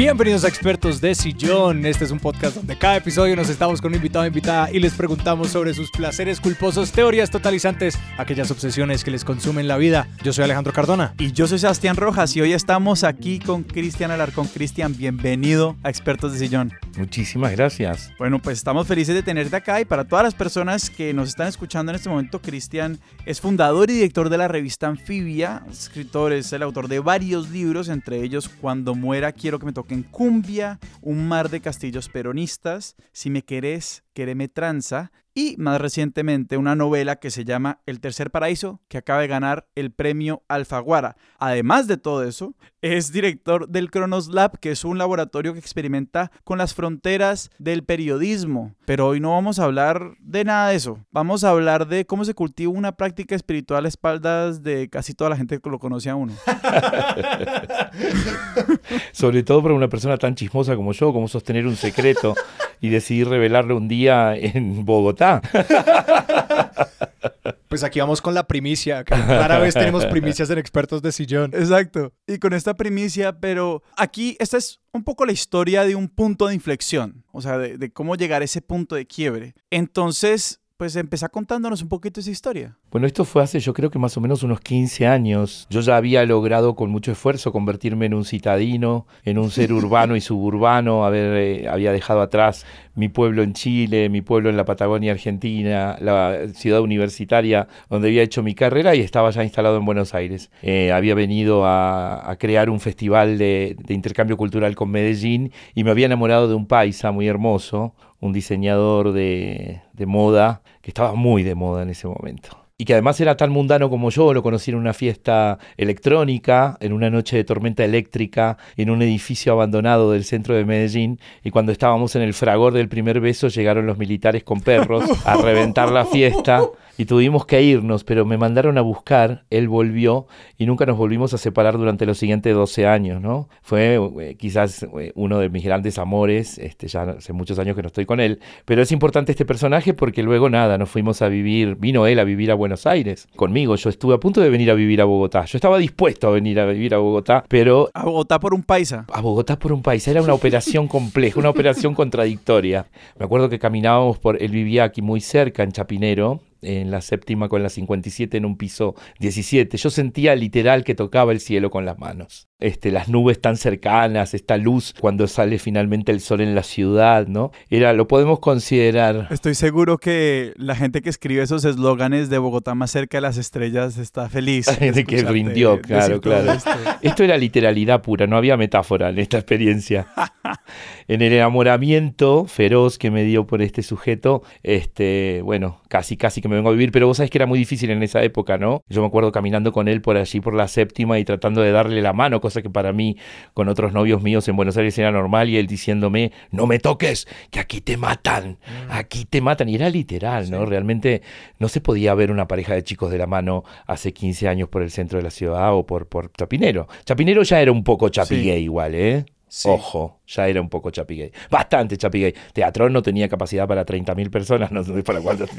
Bienvenidos a Expertos de Sillón. Este es un podcast donde cada episodio nos estamos con un invitado o invitada y les preguntamos sobre sus placeres culposos, teorías totalizantes, aquellas obsesiones que les consumen la vida. Yo soy Alejandro Cardona. Y yo soy Sebastián Rojas y hoy estamos aquí con Cristian Alarcón. Cristian, bienvenido a Expertos de Sillón. Muchísimas gracias. Bueno, pues estamos felices de tenerte acá y para todas las personas que nos están escuchando en este momento, Cristian es fundador y director de la revista Anfibia, escritor, es el autor de varios libros, entre ellos Cuando muera quiero que me toque en cumbia, Un mar de castillos peronistas, Si me querés, quereme tranza y más recientemente una novela que se llama El tercer paraíso, que acaba de ganar el premio Alfaguara. Además de todo eso, es director del Cronos Lab, que es un laboratorio que experimenta con las fronteras del periodismo. Pero hoy no vamos a hablar de nada de eso. Vamos a hablar de cómo se cultiva una práctica espiritual a espaldas de casi toda la gente que lo conoce a uno. Sobre todo para una persona tan chismosa como yo, como sostener un secreto y decidir revelarlo un día en Bogotá. Pues aquí vamos con la primicia. Rara vez tenemos primicias en expertos de sillón. Exacto. Y con esta primicia, pero aquí esta es un poco la historia de un punto de inflexión, o sea, de, de cómo llegar a ese punto de quiebre. Entonces, pues empezá contándonos un poquito esa historia. Bueno, esto fue hace yo creo que más o menos unos 15 años. Yo ya había logrado con mucho esfuerzo convertirme en un citadino, en un ser urbano y suburbano, haber, eh, había dejado atrás mi pueblo en Chile, mi pueblo en la Patagonia Argentina, la ciudad universitaria donde había hecho mi carrera y estaba ya instalado en Buenos Aires. Eh, había venido a, a, crear un festival de, de intercambio cultural con Medellín y me había enamorado de un paisa muy hermoso, un diseñador de, moda que estaba muy de moda en ese momento. Y que además era tan mundano como yo, lo conocí en una fiesta electrónica, en una noche de tormenta eléctrica, en un edificio abandonado del centro de Medellín, y cuando estábamos en el fragor del primer beso llegaron los militares con perros a reventar la fiesta y tuvimos que irnos, pero me mandaron a buscar, él volvió y nunca nos volvimos a separar durante los siguientes 12 años, ¿no? Fue eh, quizás eh, uno de mis grandes amores, este, ya hace muchos años que no estoy con él, pero es importante este personaje porque luego nada, nos fuimos a vivir, vino él a vivir a Buenos Aires conmigo, yo estuve a punto de venir a vivir a Bogotá, yo estaba dispuesto a venir a vivir a Bogotá, pero... A Bogotá por un paisa. A Bogotá por un paisa, era una operación compleja, una operación contradictoria. Me acuerdo que caminábamos por, él vivía aquí muy cerca, en Chapinero, en la séptima con la 57 en un piso 17. Yo sentía literal que tocaba el cielo con las manos. Este, las nubes tan cercanas, esta luz cuando sale finalmente el sol en la ciudad, ¿no? Era, lo podemos considerar. Estoy seguro que la gente que escribe esos eslóganes de Bogotá más cerca de las estrellas está feliz. de que rindió, claro, claro. Esto. esto era literalidad pura, no había metáfora en esta experiencia. en el enamoramiento feroz que me dio por este sujeto, este, bueno, casi, casi que me vengo a vivir, pero vos sabés que era muy difícil en esa época, ¿no? Yo me acuerdo caminando con él por allí, por la séptima y tratando de darle la mano, cosa que para mí, con otros novios míos en Buenos Aires era normal, y él diciéndome, no me toques, que aquí te matan, aquí te matan. Y era literal, ¿no? Sí. Realmente no se podía ver una pareja de chicos de la mano hace 15 años por el centro de la ciudad o por, por Chapinero. Chapinero ya era un poco chapigué sí. igual, ¿eh? Sí. Ojo, ya era un poco chapigay. Bastante chapigay. Teatrón no tenía capacidad para 30.000 personas, no sé para cuántos,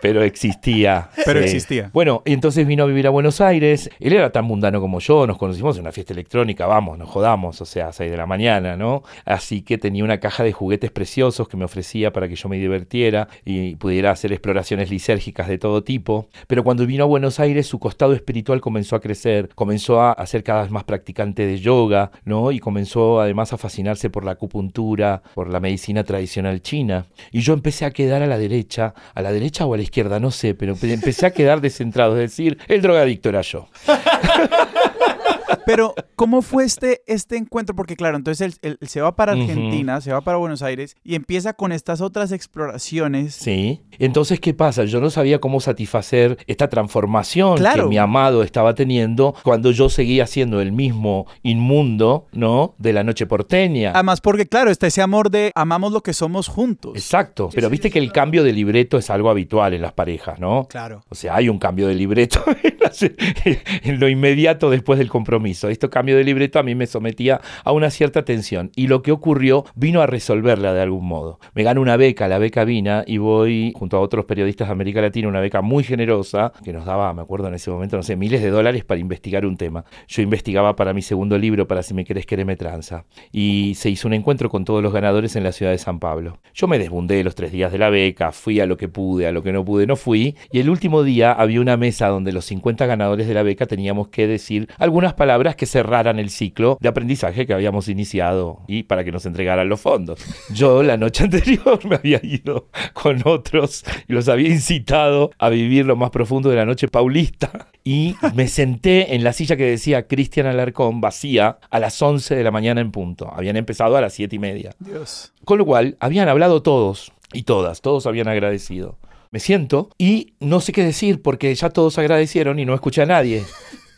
pero existía. Pero existía. Bueno, y entonces vino a vivir a Buenos Aires. Él era tan mundano como yo, nos conocimos en una fiesta electrónica, vamos, nos jodamos, o sea, a 6 de la mañana, ¿no? Así que tenía una caja de juguetes preciosos que me ofrecía para que yo me divirtiera y pudiera hacer exploraciones lisérgicas de todo tipo. Pero cuando vino a Buenos Aires, su costado espiritual comenzó a crecer, comenzó a ser cada vez más practicante de yoga, ¿no? Y comenzó a además a fascinarse por la acupuntura, por la medicina tradicional china. Y yo empecé a quedar a la derecha, a la derecha o a la izquierda, no sé, pero empecé a quedar descentrado, es decir, el drogadicto era yo. Pero, ¿cómo fue este, este encuentro? Porque, claro, entonces él, él se va para Argentina, uh -huh. se va para Buenos Aires y empieza con estas otras exploraciones. Sí. Entonces, ¿qué pasa? Yo no sabía cómo satisfacer esta transformación claro. que mi amado estaba teniendo cuando yo seguía siendo el mismo inmundo, ¿no? De la noche porteña. Además, porque, claro, está ese amor de amamos lo que somos juntos. Exacto. Pero viste que el cambio de libreto es algo habitual en las parejas, ¿no? Claro. O sea, hay un cambio de libreto en lo inmediato después del compromiso. Permiso. Esto cambio de libreto a mí me sometía a una cierta tensión. Y lo que ocurrió vino a resolverla de algún modo. Me gano una beca, la beca Vina, y voy junto a otros periodistas de América Latina, una beca muy generosa, que nos daba, me acuerdo en ese momento, no sé, miles de dólares para investigar un tema. Yo investigaba para mi segundo libro, para Si me querés me tranza. Y se hizo un encuentro con todos los ganadores en la ciudad de San Pablo. Yo me desbundé los tres días de la beca, fui a lo que pude, a lo que no pude, no fui. Y el último día había una mesa donde los 50 ganadores de la beca teníamos que decir algunas palabras que cerraran el ciclo de aprendizaje que habíamos iniciado y para que nos entregaran los fondos. Yo la noche anterior me había ido con otros y los había incitado a vivir lo más profundo de la noche paulista y me senté en la silla que decía Cristian Alarcón vacía a las 11 de la mañana en punto. Habían empezado a las 7 y media. Dios. Con lo cual, habían hablado todos y todas, todos habían agradecido. Me siento y no sé qué decir porque ya todos agradecieron y no escuché a nadie.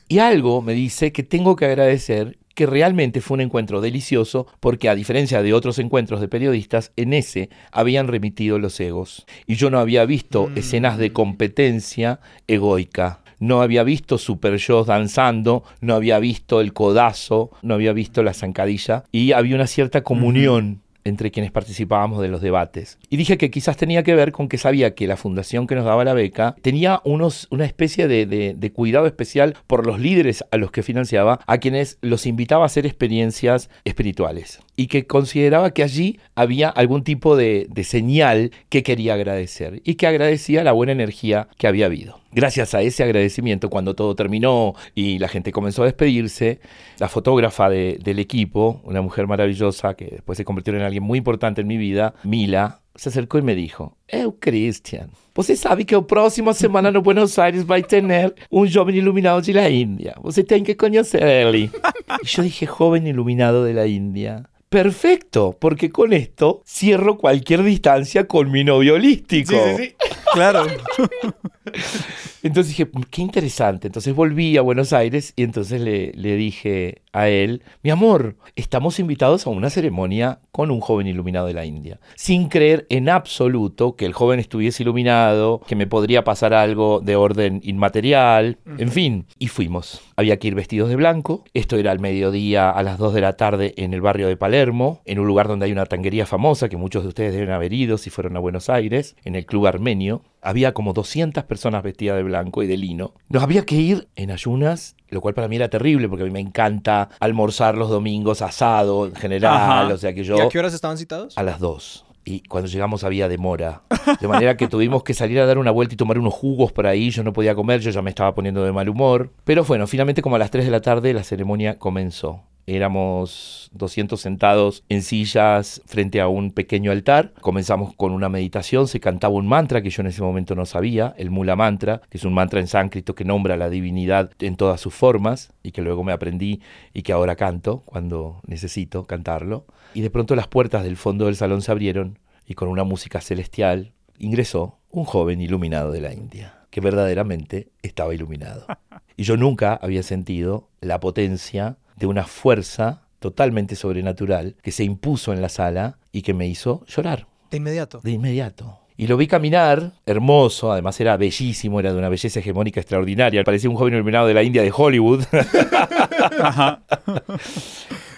Y algo me dice que tengo que agradecer que realmente fue un encuentro delicioso porque a diferencia de otros encuentros de periodistas, en ese habían remitido los egos. Y yo no había visto mm. escenas de competencia egoica. No había visto Super Joss danzando, no había visto el codazo, no había visto la zancadilla y había una cierta comunión entre quienes participábamos de los debates. Y dije que quizás tenía que ver con que sabía que la fundación que nos daba la beca tenía unos, una especie de, de, cuidado especial por los líderes a los que financiaba, a quienes los invitaba a hacer experiencias espirituales. Y que consideraba que allí había algún tipo de, de señal que quería agradecer y que agradecía la buena energía que había habido. Gracias a ese agradecimiento, cuando todo terminó y la gente comenzó a despedirse, la fotógrafa del equipo, una mujer maravillosa que después se convirtió en alguien muy importante en mi vida, Mila, se acercó y me dijo, Eu, Christian, você sabe que la próxima semana en Buenos Aires va a tener un joven iluminado de la India. Você tem que conocerle. y yo dije, joven iluminado de la India. Perfecto, porque con esto cierro cualquier distancia con mi novio holístico. Sí, sí, sí. Claro. Entonces dije, qué interesante. Entonces volví a Buenos Aires y entonces le, le, dije a él, mi amor, estamos invitados a una ceremonia con un joven iluminado de la India. Sin creer en absoluto que el joven estuviese iluminado, que me podría pasar algo de orden inmaterial, en fin. Y fuimos. Había que ir vestidos de blanco. Esto era al mediodía a las 2 de la tarde en el barrio de Palermo, en un lugar donde hay una tanguería famosa que muchos de ustedes deben haber ido si fueron a Buenos Aires, en el Club Armenio. Había como 200 personas vestidas de blanco y de lino. Nos había que ir en ayunas, lo cual para mí era terrible porque a mí me encanta almorzar los domingos asado en general, o sea que yo... ¿Y a qué horas estaban citados? A las 2 y cuando llegamos había demora. De manera que tuvimos que salir a dar una vuelta y tomar unos jugos por ahí. Yo no podía comer, yo ya me estaba poniendo de mal humor. Pero bueno, finalmente como a las 3 de la tarde la ceremonia comenzó. Éramos 200 sentados en sillas frente a un pequeño altar. Comenzamos con una meditación, se cantaba un mantra que yo en ese momento no sabía, el Mula Mantra, que es un mantra en sánscrito que nombra a la divinidad en todas sus formas y que luego me aprendí y que ahora canto cuando necesito cantarlo. Y de pronto las puertas del fondo del salón se abrieron y con una música celestial ingresó un joven iluminado de la India, que verdaderamente estaba iluminado. Y yo nunca había sentido la potencia de una fuerza totalmente sobrenatural que se impuso en la sala y que me hizo llorar. De inmediato. De inmediato. Y lo vi caminar, hermoso, además era bellísimo, era de una belleza hegemónica extraordinaria. Parecía un joven iluminado de la India de Hollywood. Ajá.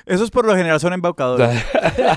Eso por lo general son embaucadores.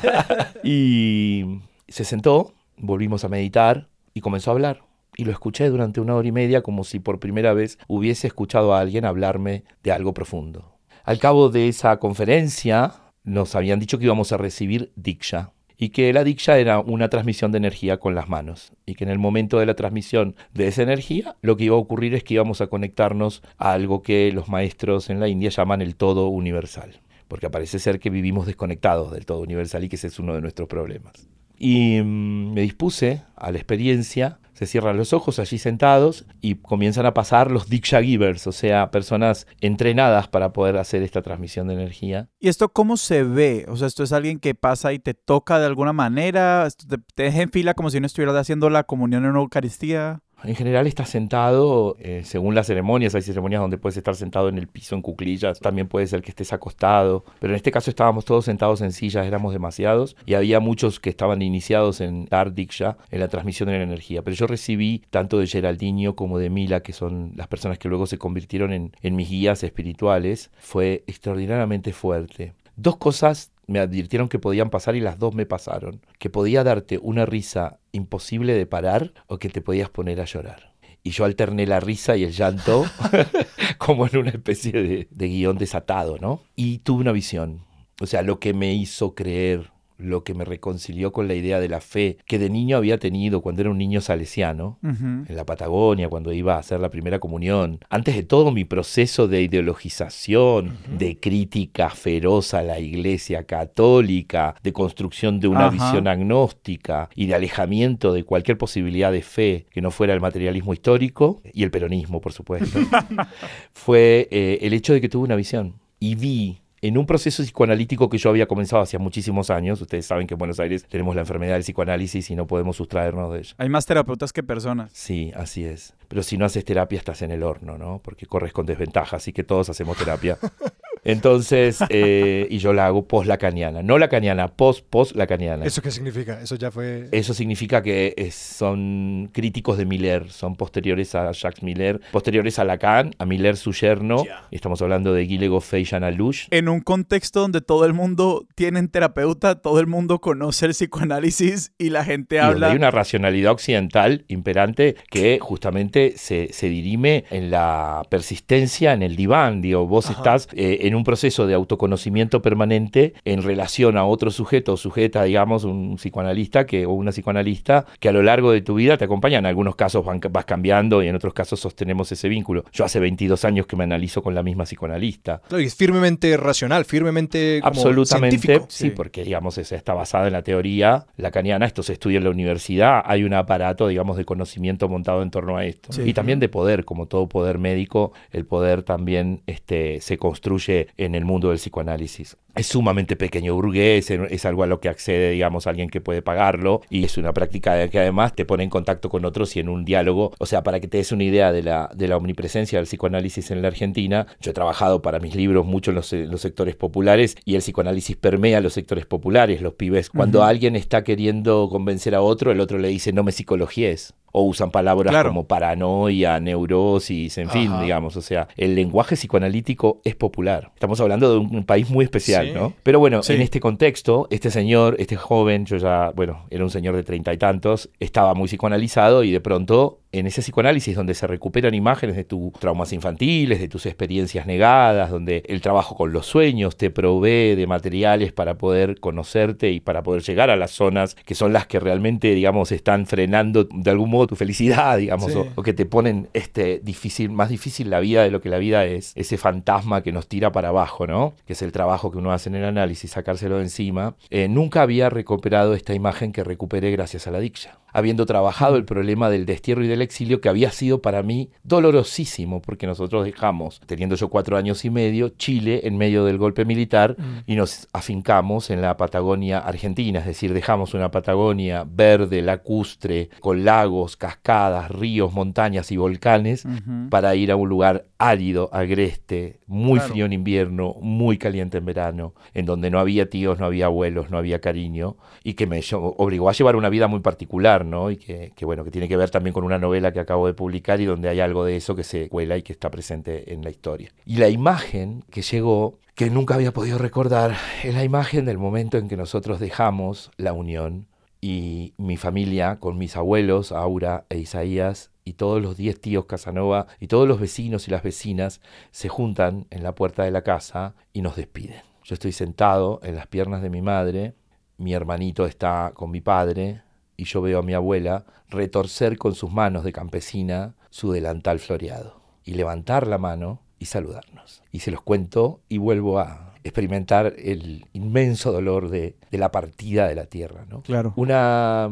y se sentó, volvimos a meditar y comenzó a hablar. Y lo escuché durante una hora y media como si por primera vez hubiese escuchado a alguien hablarme de algo profundo. Al cabo de esa conferencia nos habían dicho que íbamos a recibir Diksha y que la Diksha era una transmisión de energía con las manos y que en el momento de la transmisión de esa energía lo que iba a ocurrir es que íbamos a conectarnos a algo que los maestros en la India llaman el todo universal, porque parece ser que vivimos desconectados del todo universal y que ese es uno de nuestros problemas. Y mm, me dispuse a la experiencia se cierran los ojos allí sentados y comienzan a pasar los Diksha Givers, o sea, personas entrenadas para poder hacer esta transmisión de energía. ¿Y esto cómo se ve? O sea, esto es alguien que pasa y te toca de alguna manera, te, deja en fila como si no estuvieras haciendo la comunión en una Eucaristía. En general estás sentado, eh, según las ceremonias, hay ceremonias donde puedes estar sentado en el piso en cuclillas, también puede ser que estés acostado, pero en este caso estábamos todos sentados en sillas, éramos demasiados y había muchos que estaban iniciados en Ardiksha, en la transmisión de la energía, pero yo recibí tanto de Geraldinho como de Mila, que son las personas que luego se convirtieron en, en mis guías espirituales, fue extraordinariamente fuerte. Dos cosas me advirtieron que podían pasar y las dos me pasaron. Que podía darte una risa imposible de parar o que te podías poner a llorar. Y yo alterné la risa y el llanto como en una especie de, de guion desatado, ¿no? Y tuve una visión. O sea, lo que me hizo creer lo que me reconcilió con la idea de la fe que de niño había tenido cuando era un niño salesiano, en la Patagonia, cuando iba a hacer la primera comunión. Antes de todo mi proceso de ideologización, de crítica feroz a la iglesia católica, de construcción de una visión agnóstica y de alejamiento de cualquier posibilidad de fe que no fuera el materialismo histórico y el peronismo, por supuesto, fue eh, el hecho de que tuve una visión. Y vi en un proceso psicoanalítico que yo había comenzado hace muchísimos años. Ustedes saben que en Buenos Aires tenemos la enfermedad del psicoanálisis y no podemos sustraernos de ella. Hay más terapeutas que personas. Sí, así es. Pero si no haces terapia estás en el horno, ¿no? Porque corres con desventaja, así que todos hacemos terapia. Entonces, eh, y yo la hago post lacaniana, no lacaniana, post post lacaniana. ¿Eso qué significa? Eso ya fue. Eso significa que son críticos de Miller, son posteriores a Jacques Miller, posteriores a Lacan, a Miller su yerno. Estamos hablando de Guilego Fey Alush. En un contexto donde todo el mundo tiene terapeuta, todo el mundo conoce el psicoanálisis y la gente habla. hay una racionalidad occidental imperante que justamente se, se dirime en la persistencia en el diván. Digo, vos estás eh, en un proceso de autoconocimiento permanente en relación a otro sujeto o sujeta, digamos, un psicoanalista que, o una psicoanalista que a lo largo de tu vida te acompaña. En algunos casos vas cambiando y en otros casos sostenemos ese vínculo. Yo hace 22 años que me analizo con la misma psicoanalista. y es firmemente racional, firmemente como Absolutamente, científico. sí, porque digamos, esa está basada en la teoría lacaniana, esto se estudia en la universidad, hay un aparato, digamos, de conocimiento montado en torno a esto. Y también de poder, como todo poder médico, el poder también este, se construye en el mundo del psicoanálisis. Es sumamente pequeño, burgués, es algo a lo que accede, digamos, alguien que puede pagarlo y es una práctica que además te pone en contacto con otros y en un diálogo. O sea, para que te des una idea de la, de la omnipresencia del psicoanálisis en la Argentina, yo he trabajado para mis libros mucho en los, los sectores populares y el psicoanálisis permea los sectores populares, los pibes. Cuando alguien está queriendo convencer a otro, el otro le dice no me psicologíes o usan palabras como paranoia, neurosis, en fin, digamos. O sea, el lenguaje psicoanalítico es popular. Estamos hablando de un país muy especial, ¿no? Pero bueno, en este contexto, este señor, este joven, yo ya, bueno, era un señor de treinta y tantos, estaba muy psicoanalizado y de pronto en ese psicoanálisis donde se recuperan imágenes de tus traumas infantiles, de tus experiencias negadas, donde el trabajo con los sueños te provee de materiales para poder conocerte y para poder llegar a las zonas que son las que realmente, digamos, están frenando de algún modo tu felicidad, digamos, o, que te ponen este difícil, más difícil la vida de lo que la vida es, ese fantasma que nos tira para abajo, ¿no? Que es el trabajo que uno hace en el análisis, sacárselo de encima. Eh, nunca había recuperado esta imagen que recuperé gracias a la dicha habiendo trabajado el problema del destierro y del exilio, que había sido para mí dolorosísimo, porque nosotros dejamos, teniendo yo cuatro años y medio, Chile en medio del golpe militar mm. y nos afincamos en la Patagonia argentina, es decir, dejamos una Patagonia verde, lacustre, con lagos, cascadas, ríos, montañas y volcanes, para ir a un lugar árido, agreste, muy frío en invierno, muy caliente en verano, en donde no había tíos, no había abuelos, no había cariño, y que me obligó a llevar una vida muy particular y que, bueno, que tiene que ver también con una novela que acabo de publicar y donde hay algo de eso que se cuela y que está presente en la historia. Y la imagen que llegó, que nunca había podido recordar, es la imagen del momento en que nosotros dejamos la unión y mi familia con mis abuelos, Aura e Isaías, y todos los diez tíos Casanova y todos los vecinos y las vecinas se juntan en la puerta de la casa y nos despiden. Yo estoy sentado en las piernas de mi madre, mi hermanito está con mi padre, y yo veo a mi abuela retorcer con sus manos de campesina su delantal floreado y levantar la mano y saludarnos. Y se los cuento y vuelvo a experimentar el inmenso dolor de, la partida de la tierra. ¿no? Claro. Una,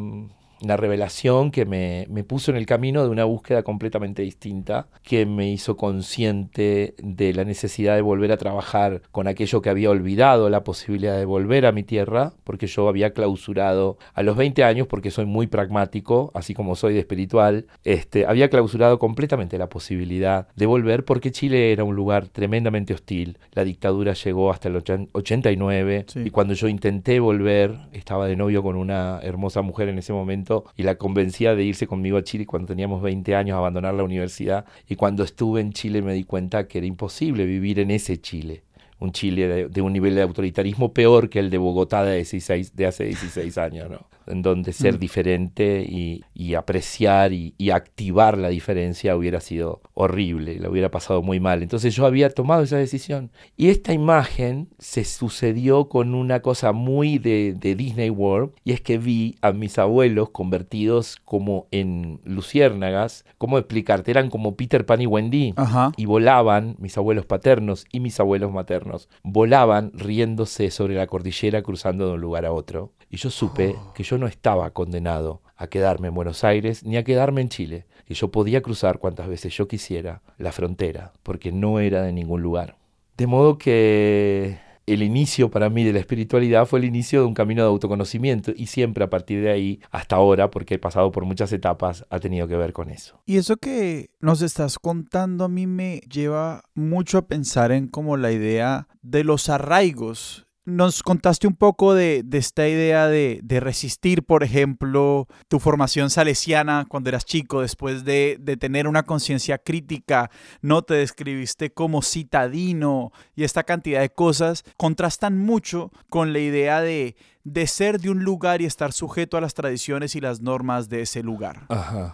una revelación que me, me, puso en el camino de una búsqueda completamente distinta, que me hizo consciente de la necesidad de volver a trabajar con aquello que había olvidado, la posibilidad de volver a mi tierra, porque yo había clausurado a los 20 años, porque soy muy pragmático, así como soy de espiritual, este, había clausurado completamente la posibilidad de volver porque Chile era un lugar tremendamente hostil. La dictadura llegó hasta el 89 y cuando yo intenté volver, estaba de novio con una hermosa mujer en ese momento y la convencía de irse conmigo a Chile cuando teníamos 20 años, a abandonar la universidad. Y cuando estuve en Chile me di cuenta que era imposible vivir en ese Chile un Chile de, un nivel de autoritarismo peor que el de Bogotá de, 16, de hace 16 años, ¿no? En donde ser mm. diferente y, apreciar y, activar la diferencia hubiera sido horrible, la hubiera pasado muy mal. Entonces yo había tomado esa decisión. Y esta imagen se sucedió con una cosa muy de, Disney World, y es que vi a mis abuelos convertidos como en luciérnagas, ¿cómo explicarte? Eran como Peter Pan y Wendy, y volaban, mis abuelos paternos y mis abuelos maternos, volaban riéndose sobre la cordillera cruzando de un lugar a otro. Y yo supe oh. que yo no estaba condenado a quedarme en Buenos Aires ni a quedarme en Chile, y yo podía cruzar cuantas veces yo quisiera la frontera, porque no era de ningún lugar. De modo que el inicio para mí de la espiritualidad fue el inicio de un camino de autoconocimiento y siempre a partir de ahí hasta ahora, porque he pasado por muchas etapas, ha tenido que ver con eso. Y eso que nos estás contando a mí me lleva mucho a pensar en como la idea de los arraigos nos contaste un poco de, esta idea de, resistir, por ejemplo, tu formación salesiana cuando eras chico, después de, de tener una conciencia crítica, no te describiste como citadino y esta cantidad de cosas contrastan mucho con la idea de de ser de un lugar y estar sujeto a las tradiciones y las normas de ese lugar.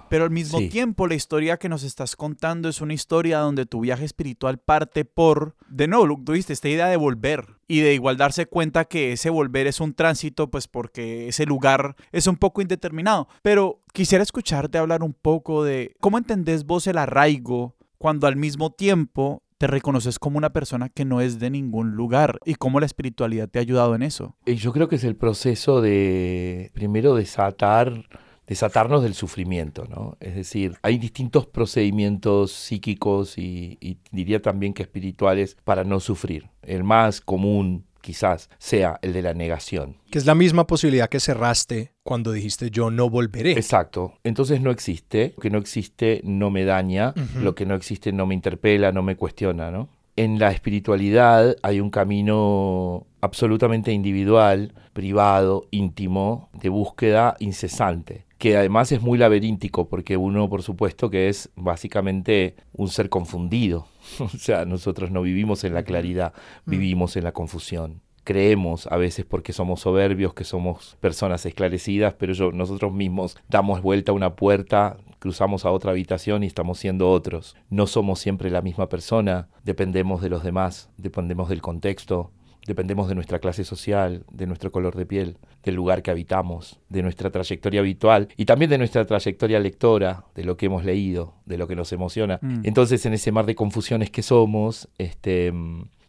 Pero al mismo tiempo, la historia que nos estás contando es una historia donde tu viaje espiritual parte por, de nuevo, tuviste esta idea de volver y de igual darse cuenta que ese volver es un tránsito, pues porque ese lugar es un poco indeterminado. Pero quisiera escucharte hablar un poco de cómo entendés vos el arraigo cuando al mismo tiempo te reconoces como una persona que no es de ningún lugar y cómo la espiritualidad te ha ayudado en eso. Yo creo que es el proceso de, primero, desatar desatarnos del sufrimiento, ¿no? Es decir, hay distintos procedimientos psíquicos y, y, diría también que espirituales para no sufrir. El más común quizás sea el de la negación. Que es la misma posibilidad que cerraste cuando dijiste yo no volveré. Exacto. Entonces no existe. Lo que no existe no me daña. Lo que no existe no me interpela, no me cuestiona, ¿no? En la espiritualidad hay un camino absolutamente individual, privado, íntimo, de búsqueda incesante, que además es muy laberíntico porque uno, por supuesto, que es básicamente un ser confundido. o sea, nosotros no vivimos en la claridad, mm. vivimos en la confusión creemos a veces porque somos soberbios, que somos personas esclarecidas, pero yo, nosotros mismos damos vuelta a una puerta, cruzamos a otra habitación y estamos siendo otros. No somos siempre la misma persona, dependemos de los demás, dependemos del contexto, dependemos de nuestra clase social, de nuestro color de piel, del lugar que habitamos, de nuestra trayectoria habitual y también de nuestra trayectoria lectora, de lo que hemos leído, de lo que nos emociona. Mm. Entonces, en ese mar de confusiones que somos, este,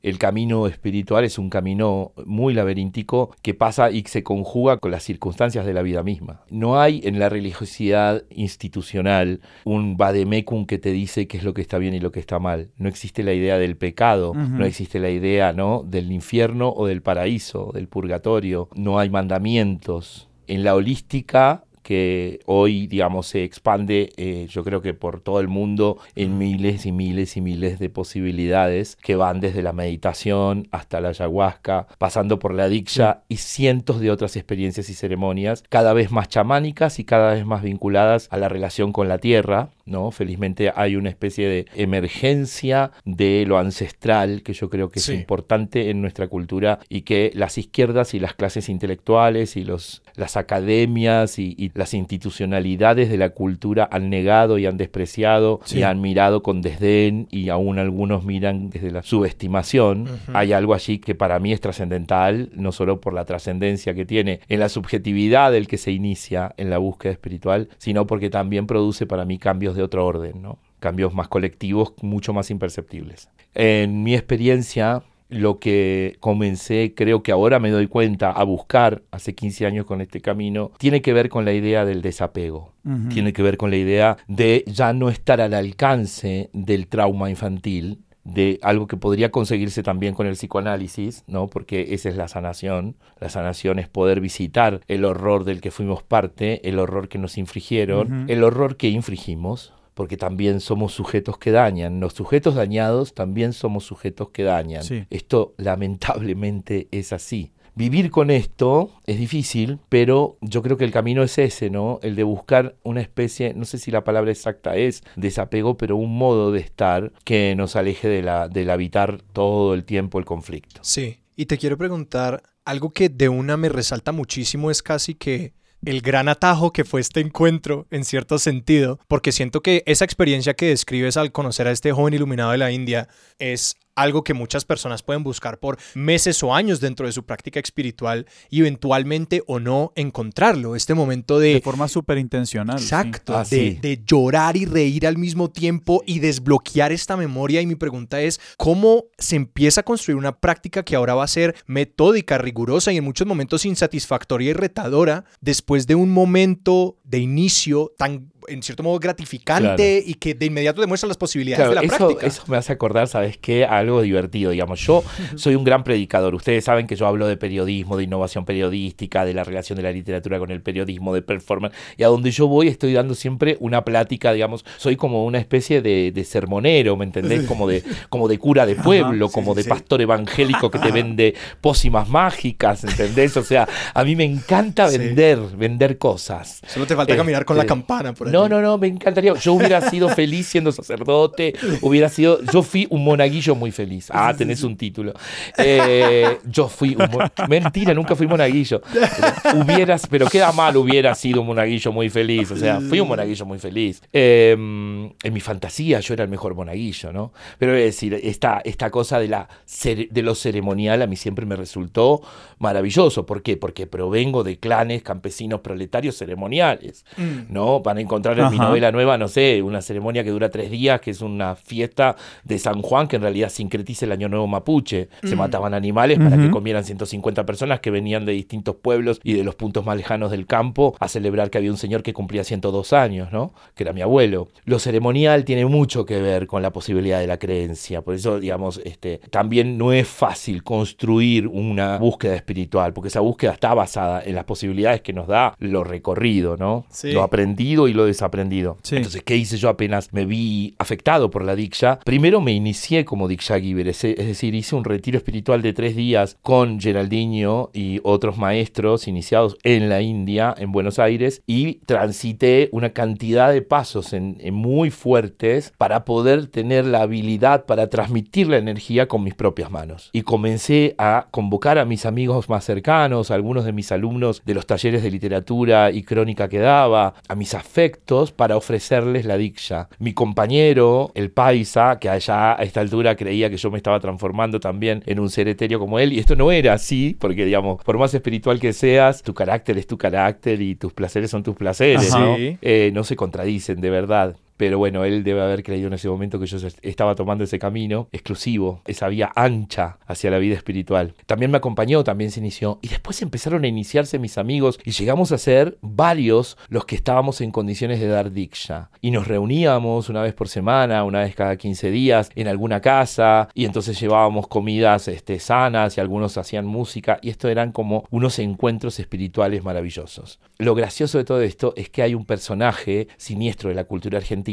el camino espiritual es un camino muy laberíntico que pasa y se conjuga con las circunstancias de la vida misma. No hay en la religiosidad institucional un vademecum que te dice qué es lo que está bien y lo que está mal. No existe la idea del pecado, no existe la idea ¿no? del infierno o del paraíso, del purgatorio. No hay mandamientos. En la holística que hoy, digamos, se expande, eh, yo creo que por todo el mundo, en miles y miles y miles de posibilidades que van desde la meditación hasta la ayahuasca, pasando por la diksha y cientos de otras experiencias y ceremonias, cada vez más chamánicas y cada vez más vinculadas a la relación con la tierra, ¿no? Felizmente hay una especie de emergencia de lo ancestral que yo creo que es importante en nuestra cultura y que las izquierdas y las clases intelectuales y los, las academias y, y las institucionalidades de la cultura han negado y han despreciado y han mirado con desdén y aún algunos miran desde la subestimación. Hay algo allí que para mí es trascendental, no solo por la trascendencia que tiene en la subjetividad del que se inicia en la búsqueda espiritual, sino porque también produce para mí cambios de otro orden, ¿no? cambios más colectivos, mucho más imperceptibles. En mi experiencia, lo que comencé, creo que ahora me doy cuenta, a buscar hace 15 años con este camino, tiene que ver con la idea del desapego. Tiene que ver con la idea de ya no estar al alcance del trauma infantil, de algo que podría conseguirse también con el psicoanálisis, ¿no? Porque esa es la sanación. La sanación es poder visitar el horror del que fuimos parte, el horror que nos infligieron, el horror que infligimos, porque también somos sujetos que dañan. Los sujetos dañados también somos sujetos que dañan. Esto lamentablemente es así. Vivir con esto es difícil, pero yo creo que el camino es ese, ¿no? El de buscar una especie, no sé si la palabra exacta es desapego, pero un modo de estar que nos aleje de la, del habitar todo el tiempo el conflicto. Sí, y te quiero preguntar, algo que de una me resalta muchísimo es casi que el gran atajo que fue este encuentro en cierto sentido, porque siento que esa experiencia que describes al conocer a este joven iluminado de la India es algo que muchas personas pueden buscar por meses o años dentro de su práctica espiritual y eventualmente o no encontrarlo. Este momento de... De forma súper intencional. Exacto, de, de, llorar y reír al mismo tiempo y desbloquear esta memoria. Y mi pregunta es, ¿cómo se empieza a construir una práctica que ahora va a ser metódica, rigurosa y en muchos momentos insatisfactoria y retadora después de un momento de inicio tan en cierto modo gratificante y que de inmediato demuestra las posibilidades de la eso, práctica. Eso me hace acordar, ¿sabes qué? Algo divertido, digamos. Yo soy un gran predicador. Ustedes saben que yo hablo de periodismo, de innovación periodística, de la relación de la literatura con el periodismo, de performance. Y a donde yo voy estoy dando siempre una plática, digamos. Soy como una especie de, sermonero, ¿me entendés? Como de, como de cura de pueblo, como de pastor evangélico que te vende pócimas mágicas, ¿entendés? O sea, a mí me encanta vender, vender cosas. Solo te falta caminar con la este, campana por ahí. No, no, no, me encantaría. Yo hubiera sido feliz siendo sacerdote, hubiera sido, yo fui un monaguillo muy feliz. Ah, tenés un título. Eh, yo fui un mentira, nunca fui monaguillo. hubieras, pero queda mal hubiera sido un monaguillo muy feliz. O sea, fui un monaguillo muy feliz. Em, en mi fantasía yo era el mejor monaguillo, ¿no? Pero es decir, esta, esta cosa de, la, de lo ceremonial a mí siempre me resultó maravilloso. ¿Por qué? Porque provengo de clanes campesinos proletarios ceremoniales, mm. ¿no? Van a encontrar en mi novela nueva, no sé, una ceremonia que dura tres días, que es una fiesta de San Juan, que en realidad sincretiza el Año Nuevo Mapuche. Se mm. mataban animales para que comieran 150 personas que venían de distintos pueblos y de los puntos más lejanos del campo a celebrar que había un señor que cumplía 102 años, ¿no? Que era mi abuelo. Lo ceremonial tiene mucho que ver con la posibilidad de la creencia. Por eso, digamos, este, también no es fácil construir una búsqueda espiritual, porque esa búsqueda está basada en las posibilidades que nos da lo recorrido, ¿no? Lo aprendido y lo desaprendido. Entonces, ¿qué hice yo apenas me vi afectado por la Diksha? Primero me inicié como Diksha Giver, es, decir, hice un retiro espiritual de tres días con Geraldinho y otros maestros iniciados en la India, en Buenos Aires, y transité una cantidad de pasos en, muy fuertes para poder tener la habilidad para transmitir la energía con mis propias manos. Y comencé a convocar a mis amigos más cercanos, a algunos de mis alumnos de los talleres de literatura y crónica que daba, a mis afectos, para ofrecerles la diksha. Mi compañero, el paisa, que allá a esta altura creía que yo me estaba transformando también en un ser etéreo como él, y esto no era así, porque digamos, por más espiritual que seas, tu carácter es tu carácter y tus placeres son tus placeres, ¿no? Eh, no se contradicen, de verdad. Pero bueno, él debe haber creído en ese momento que yo estaba tomando ese camino exclusivo, esa vía ancha hacia la vida espiritual. También me acompañó, también se inició. Y después empezaron a iniciarse mis amigos y llegamos a ser varios los que estábamos en condiciones de dar diksha. Y nos reuníamos una vez por semana, una vez cada 15 días, en alguna casa. Y entonces llevábamos comidas este, sanas y algunos hacían música. Y esto eran como unos encuentros espirituales maravillosos. Lo gracioso de todo esto es que hay un personaje siniestro de la cultura argentina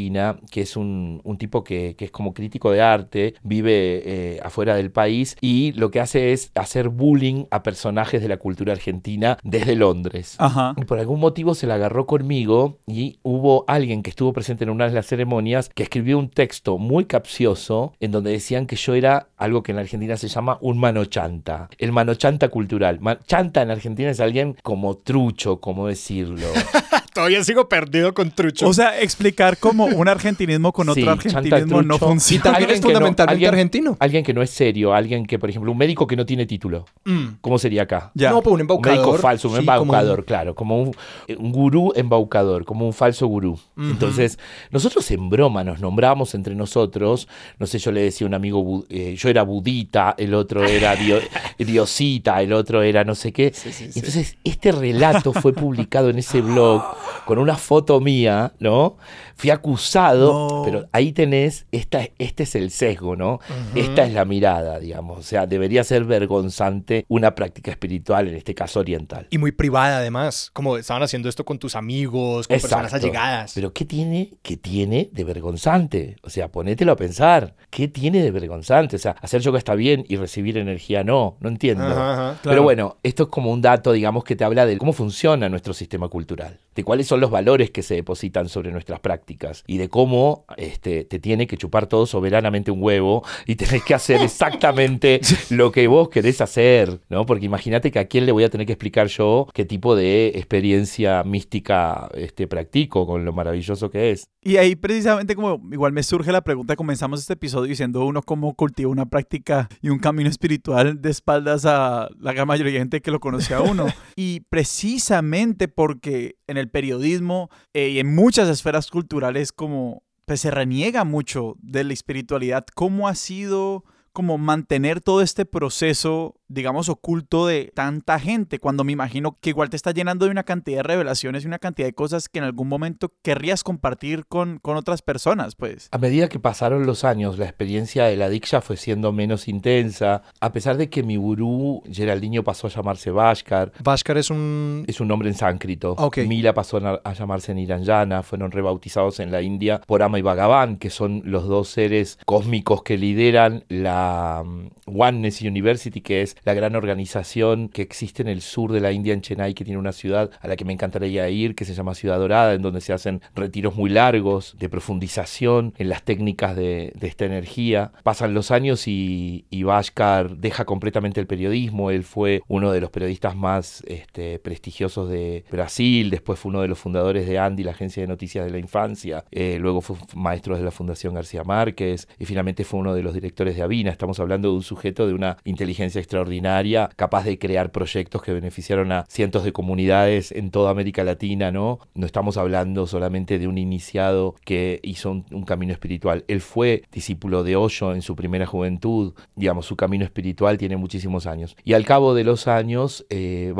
que es un, tipo que, es como crítico de arte, vive eh, afuera del país y lo que hace es hacer bullying a personajes de la cultura argentina desde Londres. Y por algún motivo se la agarró conmigo y hubo alguien que estuvo presente en una de las ceremonias que escribió un texto muy capcioso en donde decían que yo era algo que en la Argentina se llama un manochanta, el manochanta cultural. chanta en Argentina es alguien como trucho, como decirlo. Todavía sigo perdido con trucho. O sea, explicar cómo un argentinismo con otro argentinismo no funciona. también alguien es no- fundamentalmente alguien- argentino. Alguien que no es serio, alguien que, por ejemplo, un médico que no tiene título. Mm. ¿Cómo sería acá? Ya. No, pues un Un embaucador. médico falso, un Sí, como embaucador, claro, como un, un gurú embaucador, como un falso gurú. Entonces, nosotros en broma nos nombrábamos entre nosotros, no sé, yo le decía a un amigo, eh, yo era budita, el otro era dio- diosita, el otro era no sé qué. Entonces, este relato fue publicado en ese blog con una foto mía, ¿no? Fui acusado, No. pero ahí tenés, esta, este es el sesgo, ¿no? Esta es la mirada, digamos. O sea, debería ser vergonzante una práctica espiritual, en este caso oriental. Y muy privada además. Como estaban haciendo esto con tus amigos, con personas Exacto. allegadas. Pero ¿qué tiene, qué tiene de vergonzante? O sea, ponételo a pensar. ¿Qué tiene de vergonzante? O sea, hacer yoga está bien y recibir energía no. No entiendo. Ajá, ajá. Pero bueno, esto es como un dato, digamos, que te habla de cómo funciona nuestro sistema cultural, de cuáles son los valores que se depositan sobre nuestras prácticas y de cómo este, te tiene que chupar todo soberanamente un huevo y tenés que hacer exactamente lo que vos querés hacer, ¿no? Porque imagínate que a quién le voy a tener que explicar yo qué tipo de experiencia mística este, practico con lo maravilloso que es. Y ahí precisamente como igual me surge la pregunta, comenzamos este episodio diciendo uno cómo cultiva una práctica y un camino espiritual de espaldas a la gran mayoría de gente que lo conoce a uno. y precisamente porque en el periodismo eh, y en muchas esferas culturales como pues se reniega mucho de la espiritualidad, ¿cómo ha sido como mantener todo este proceso, digamos, oculto de tanta gente, cuando me imagino que igual te está llenando de una cantidad de revelaciones y una cantidad de cosas que en algún momento querrías compartir con, con otras personas, pues. A medida que pasaron los años, la experiencia de la Diksha fue siendo menos intensa, a pesar de que mi gurú, Geraldinho, pasó a llamarse Bhaskar, Bhaskar es un... es un nombre en sánscrito. Ok. Mila pasó a, a llamarse Niranjana, fueron rebautizados en la India por Ama y Bhagavan, que son los dos seres cósmicos que lideran la um, Oneness University, que es la gran organización que existe en el sur de la India, en Chennai, que tiene una ciudad a la que me encantaría ir, que se llama Ciudad Dorada, en donde se hacen retiros muy largos de profundización en las técnicas de, esta energía. Pasan los años y, y Bhaskar deja completamente el periodismo. Él fue uno de los periodistas más este, prestigiosos de Brasil, después fue uno de los fundadores de Andy, la agencia de noticias de la infancia, eh, luego fue maestro de la Fundación García Márquez y finalmente fue uno de los directores de Avina. Estamos hablando de un sujeto de una inteligencia extraordinaria, capaz de crear proyectos que beneficiaron a cientos de comunidades en toda América Latina, ¿no? No estamos hablando solamente de un iniciado que hizo un, camino espiritual. Él fue discípulo de Osho en su primera juventud, digamos, su camino espiritual tiene muchísimos años. Y al cabo de los años, eh,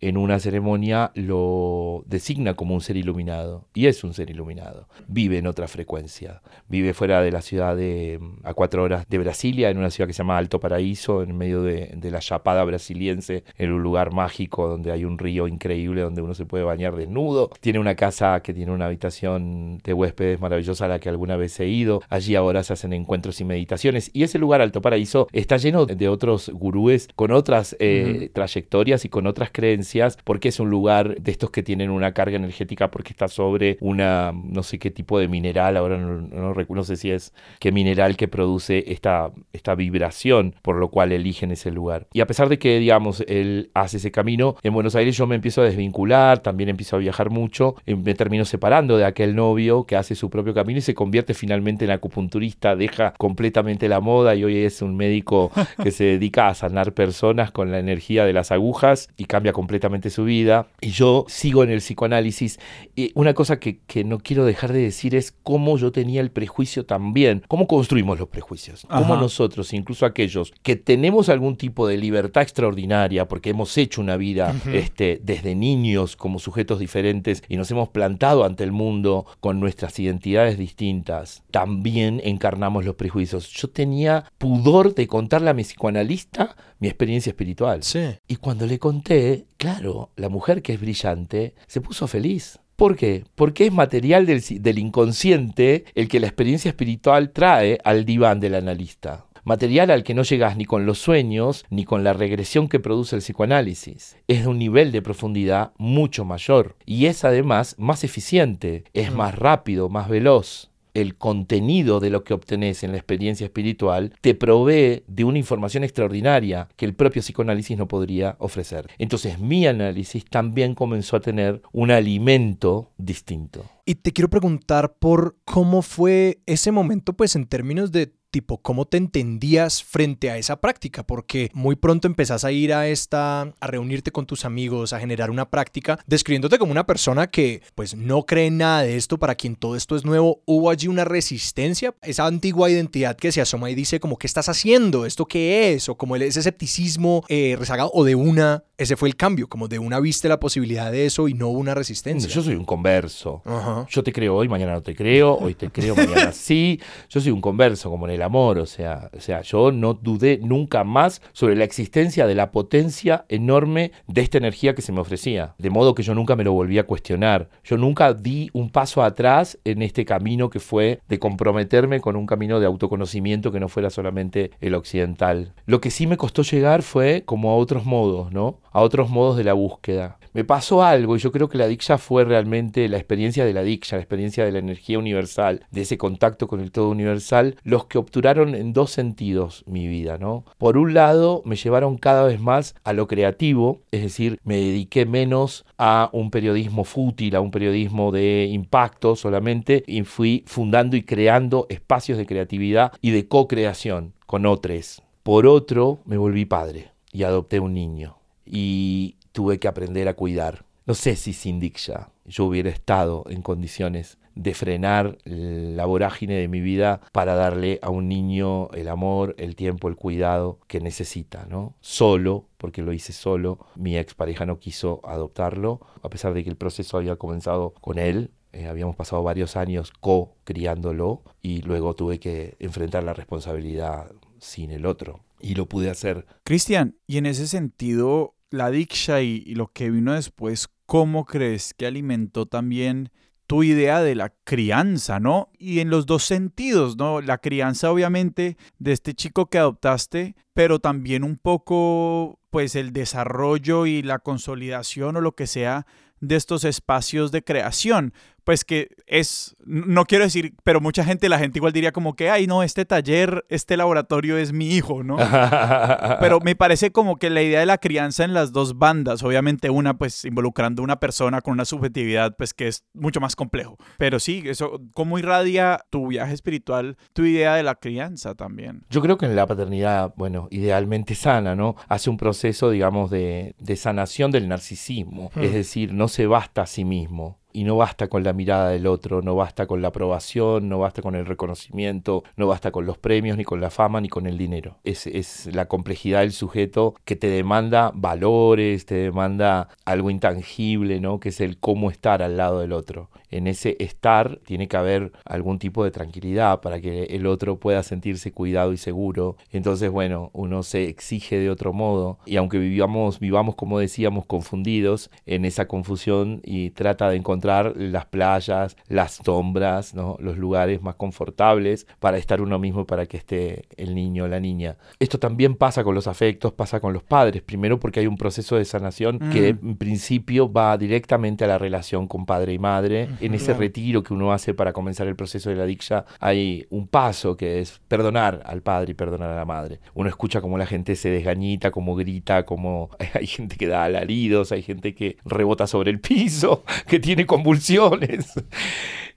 en una ceremonia lo designa como un ser iluminado. Y es un ser iluminado. Vive en otra frecuencia. Vive fuera de la ciudad de, a cuatro horas de Brasilia, en una ciudad que se llama Alto Paraíso, en medio de, de la chapada brasiliense, en un lugar mágico donde hay un río increíble donde uno se puede bañar desnudo. Tiene una casa que tiene una habitación de huéspedes maravillosa a la que alguna vez he ido. Allí ahora se hacen encuentros y meditaciones. Y ese lugar, Alto Paraíso, está lleno de otros gurúes con otras eh, trayectorias y con otras creencias, porque es un lugar de estos que tienen una carga energética porque está sobre una, no sé qué tipo de mineral, ahora no, no, no sé si es qué mineral que produce esta, esta vibración, por lo cual eligen ese lugar. Y a pesar de que, digamos, él hace ese camino, en Buenos Aires yo me empiezo a desvincular, también empiezo a viajar mucho, me termino separando de aquel novio que hace su propio camino y se convierte finalmente en acupunturista, deja completamente la moda y hoy es un médico que se dedica a sanar personas con la energía de las agujas y cambia completamente su vida. Y yo sigo en el psicoanálisis. Y una cosa que, que no quiero dejar de decir es cómo yo tenía el prejuicio también, cómo construimos los prejuicios, cómo Ajá. nosotros, incluso aquellos que tenemos algún tipo de libertad extraordinaria porque hemos hecho una vida este, desde niños como sujetos diferentes y nos hemos plantado ante el mundo con nuestras identidades distintas, también encarnamos los prejuicios. Yo tenía pudor de contarle a mi psicoanalista mi experiencia espiritual. Sí. Y cuando le conté, claro, la mujer que es brillante se puso feliz. ¿Por qué? Porque es material del, del inconsciente el que la experiencia espiritual trae al diván del analista. Material al que no llegas ni con los sueños ni con la regresión que produce el psicoanálisis. Es de un nivel de profundidad mucho mayor y es además más eficiente, es más rápido, más veloz. el contenido de lo que obtenés en la experiencia espiritual te provee de una información extraordinaria que el propio psicoanálisis no podría ofrecer. Entonces mi análisis también comenzó a tener un alimento distinto. Y te quiero preguntar por cómo fue ese momento, pues en términos de tipo cómo te entendías frente a esa práctica, porque muy pronto empezás a ir a esta, a reunirte con tus amigos, a generar una práctica, describiéndote como una persona que pues no cree en nada de esto, para quien todo esto es nuevo, hubo allí una resistencia, esa antigua identidad que se asoma y dice como, ¿qué estás haciendo? ¿Esto qué es? O como ese escepticismo eh, rezagado, o de una, ese fue el cambio, como de una viste la posibilidad de eso y no una resistencia. Yo soy un converso. Yo te creo hoy, mañana no te creo, hoy te creo, mañana sí. Yo soy un converso, como en el amor, o sea, o sea, yo no dudé nunca más sobre la existencia de la potencia enorme de esta energía que se me ofrecía, de modo que yo nunca me lo volví a cuestionar. Yo nunca di un paso atrás en este camino que fue de comprometerme con un camino de autoconocimiento que no fuera solamente el occidental. Lo que sí me costó llegar fue como a otros modos, ¿no? A otros modos de la búsqueda me pasó algo y yo creo que la Diksha fue realmente la experiencia de la Diksha, la experiencia de la energía universal, de ese contacto con el todo universal, los que obturaron en dos sentidos mi vida, ¿no? Por un lado, me llevaron cada vez más a lo creativo, es decir, me dediqué menos a un periodismo fútil, a un periodismo de impacto solamente, y fui fundando y creando espacios de creatividad y de co-creación con otros. Por otro, me volví padre y adopté un niño. Y tuve que aprender a cuidar. No sé si sin Diksha yo hubiera estado en condiciones de frenar la vorágine de mi vida para darle a un niño el amor, el tiempo, el cuidado que necesita, ¿no? Solo, porque lo hice solo, mi expareja no quiso adoptarlo, a pesar de que el proceso había comenzado con él, eh, habíamos pasado varios años co-criándolo y luego tuve que enfrentar la responsabilidad sin el otro. Y lo pude hacer. Cristian, y en ese sentido, la Diksha y, lo que vino después, ¿cómo crees que alimentó también tu idea de la crianza, ¿no? Y en los dos sentidos, ¿no? La crianza obviamente de este chico que adoptaste, pero también un poco pues el desarrollo y la consolidación o lo que sea de estos espacios de creación, pues que es, no quiero decir, pero mucha gente, la gente igual diría como que, ay, no, este taller, este laboratorio es mi hijo, ¿no? pero me parece como que la idea de la crianza en las dos bandas, obviamente una pues involucrando a una persona con una subjetividad, pues que es mucho más complejo. Pero sí, eso, ¿cómo irradia tu viaje espiritual tu idea de la crianza también? Yo creo que en la paternidad, bueno, idealmente sana, ¿no? Hace un proceso, digamos, de, de sanación del narcisismo, es hmm. decir, no se basta a sí mismo y no basta con la mirada del otro, no basta con la aprobación, no basta con el reconocimiento, no basta con los premios, ni con la fama, ni con el dinero. Es, es la complejidad del sujeto que te demanda valores, te demanda algo intangible, ¿no? Que es el cómo estar al lado del otro. En ese estar tiene que haber algún tipo de tranquilidad para que el otro pueda sentirse cuidado y seguro. Entonces, bueno, uno se exige de otro modo y aunque vivamos, vivamos como decíamos, confundidos en esa confusión y trata de encontrar las playas, las sombras, ¿no? los lugares más confortables para estar uno mismo, para que esté el niño o la niña. Esto también pasa con los afectos, pasa con los padres. Primero porque hay un proceso de sanación que mm. en principio va directamente a la relación con padre y madre. En ese retiro que uno hace para comenzar el proceso de la dicha hay un paso que es perdonar al padre y perdonar a la madre. Uno escucha como la gente se desgañita, como grita, como hay gente que da alaridos, hay gente que rebota sobre el piso, que tiene convulsiones.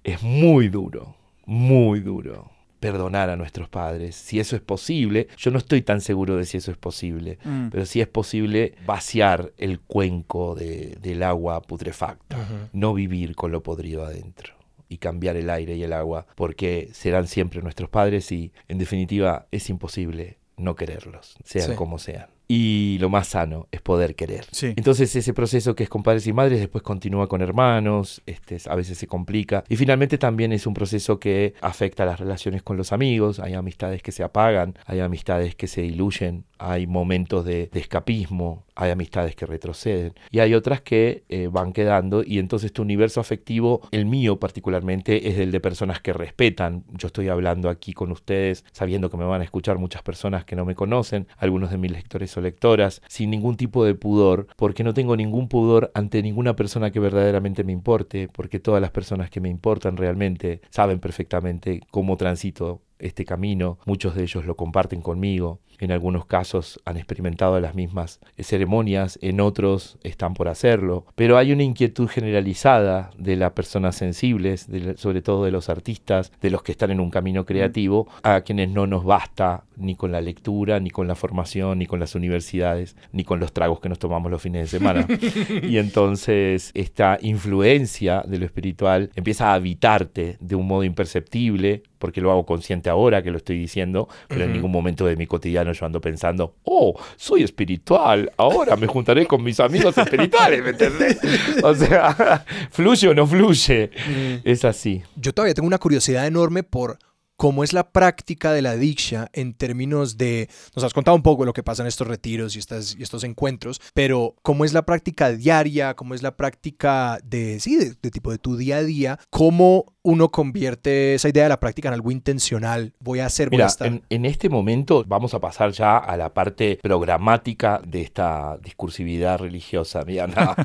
Es muy duro, muy duro perdonar a nuestros padres. Si eso es posible, yo no estoy tan seguro de si eso es posible, mm. pero si es posible vaciar el cuenco del agua putrefacta, no vivir con lo podrido adentro y cambiar el aire y el agua, porque serán siempre nuestros padres y en definitiva es imposible no quererlos, sean como sean y lo más sano es poder querer. Entonces ese proceso que es con padres y madres después continúa con hermanos, este, a veces se complica. Y finalmente también es un proceso que afecta las relaciones con los amigos, hay amistades que se apagan, hay amistades que se diluyen, hay momentos de, escapismo, hay amistades que retroceden y hay otras que eh, van quedando y entonces tu universo afectivo, el mío particularmente, es el de personas que respetan. Yo estoy hablando aquí con ustedes sabiendo que me van a escuchar muchas personas que no me conocen, algunos de mis lectores o lectoras, sin ningún tipo de pudor, porque no tengo ningún pudor ante ninguna persona que verdaderamente me importe, porque todas las personas que me importan realmente saben perfectamente cómo transito este camino, muchos de ellos lo comparten conmigo, en algunos casos han experimentado las mismas ceremonias, en otros están por hacerlo, pero hay una inquietud generalizada de las personas sensibles, sobre todo de los artistas, de los que están en un camino creativo, a quienes no nos basta ni con la lectura, ni con la formación, ni con las universidades, ni con los tragos que nos tomamos los fines de semana. y entonces esta influencia de lo espiritual empieza a habitarte de un modo imperceptible, porque lo hago consciente ahora que lo estoy diciendo, pero en ningún momento de mi cotidiano yo ando pensando, oh, soy espiritual, ahora me juntaré con mis amigos espirituales, ¿me entendés? O sea, fluye o no fluye. Mm. Es así. Yo todavía tengo una curiosidad enorme por cómo es la práctica de la diksha en términos de, nos has contado un poco lo que pasa en estos retiros y, estas, y estos encuentros, pero cómo es la práctica diaria, cómo es la práctica de, sí, de, tipo de tu día a día, cómo uno convierte esa idea de la práctica en algo intencional. Voy a hacer, Mira, En, este momento vamos a pasar ya a la parte programática de esta discursividad religiosa. Mira,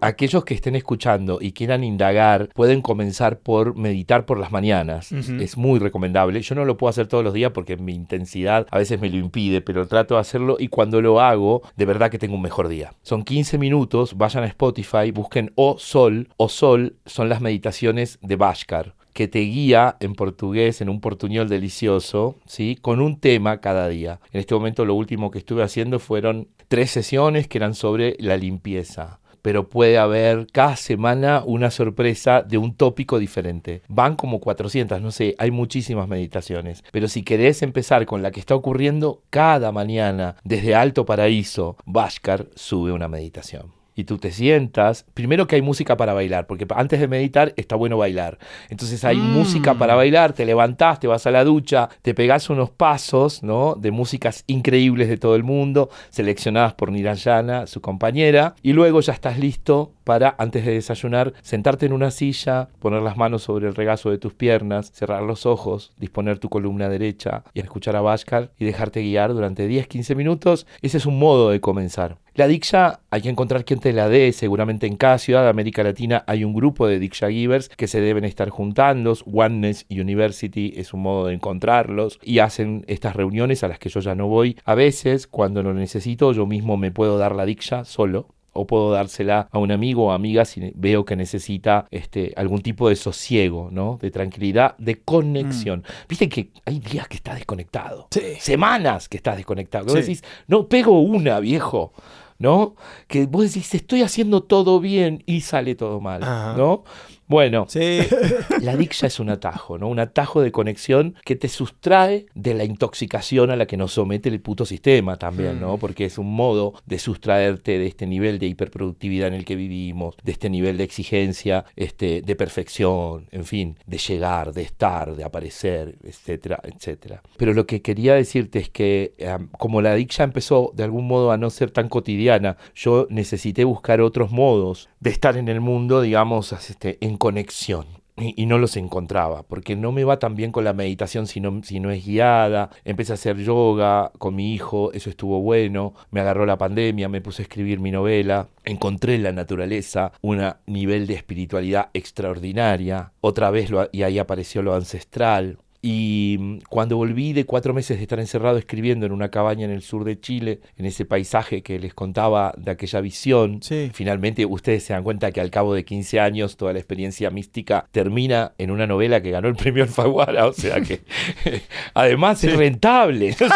Aquellos que estén escuchando y quieran indagar pueden comenzar por meditar por las mañanas. Es muy recomendable. Yo no lo puedo hacer todos los días porque mi intensidad a veces me lo impide, pero trato de hacerlo y cuando lo hago, de verdad que tengo un mejor día. Son 15 minutos, vayan a Spotify, busquen O Sol. O Sol son las meditaciones de Bashkar que te guía en portugués, en un portuñol delicioso, ¿sí? con un tema cada día. En este momento lo último que estuve haciendo fueron tres sesiones que eran sobre la limpieza pero puede haber cada semana una sorpresa de un tópico diferente. Van como 400, no sé, hay muchísimas meditaciones, pero si querés empezar con la que está ocurriendo cada mañana desde Alto Paraíso, Bhaskar sube una meditación y tú te sientas, primero que hay música para bailar, porque antes de meditar está bueno bailar. Entonces hay mm. música para bailar, te levantás, te vas a la ducha, te pegás unos pasos, ¿no? De músicas increíbles de todo el mundo, seleccionadas por Nirayana, su compañera, y luego ya estás listo para, antes de desayunar, sentarte en una silla, poner las manos sobre el regazo de tus piernas, cerrar los ojos, disponer tu columna derecha y escuchar a Bhaskar y dejarte guiar durante 10-15 minutos. Ese es un modo de comenzar. La Diksha hay que encontrar quien te la dé, seguramente en cada ciudad de América Latina hay un grupo de Diksha Givers que se deben estar juntando, Oneness University es un modo de encontrarlos y hacen estas reuniones a las que yo ya no voy. A veces, cuando lo necesito, yo mismo me puedo dar la Diksha solo, o puedo dársela a un amigo o amiga si veo que necesita este, algún tipo de sosiego, ¿no? De tranquilidad, de conexión. Mm. Viste que hay días que estás desconectado, semanas que estás desconectado. Vos decís, no pego una, viejo. ¿No? Que vos decís, estoy haciendo todo bien y sale todo mal, ¿no? Bueno, la diksha es un atajo, ¿no? Un atajo de conexión que te sustrae de la intoxicación a la que nos somete el puto sistema también, ¿no? Mm. Porque es un modo de sustraerte de este nivel de hiperproductividad en el que vivimos, de este nivel de exigencia, este, de perfección, en fin, de llegar, de estar, de aparecer, etcétera, etcétera. Pero lo que quería decirte es que como la diksha empezó de algún modo a no ser tan cotidiana, yo necesité buscar otros modos de estar en el mundo, digamos, este, en conexión. Y, no los encontraba, porque no me va tan bien con la meditación si no, si no es guiada. Empecé a hacer yoga con mi hijo, eso estuvo bueno. Me agarró la pandemia, me puse a escribir mi novela. Encontré en la naturaleza un nivel de espiritualidad extraordinaria. Otra vez, lo, y ahí apareció lo ancestral. Y mm, cuando volví de cuatro meses de estar encerrado escribiendo en una cabaña en el sur de Chile, en ese paisaje que les contaba de aquella visión, finalmente ustedes se dan cuenta que al cabo de 15 años toda la experiencia mística termina en una novela que ganó el premio Alfaguara, o sea que además es rentable.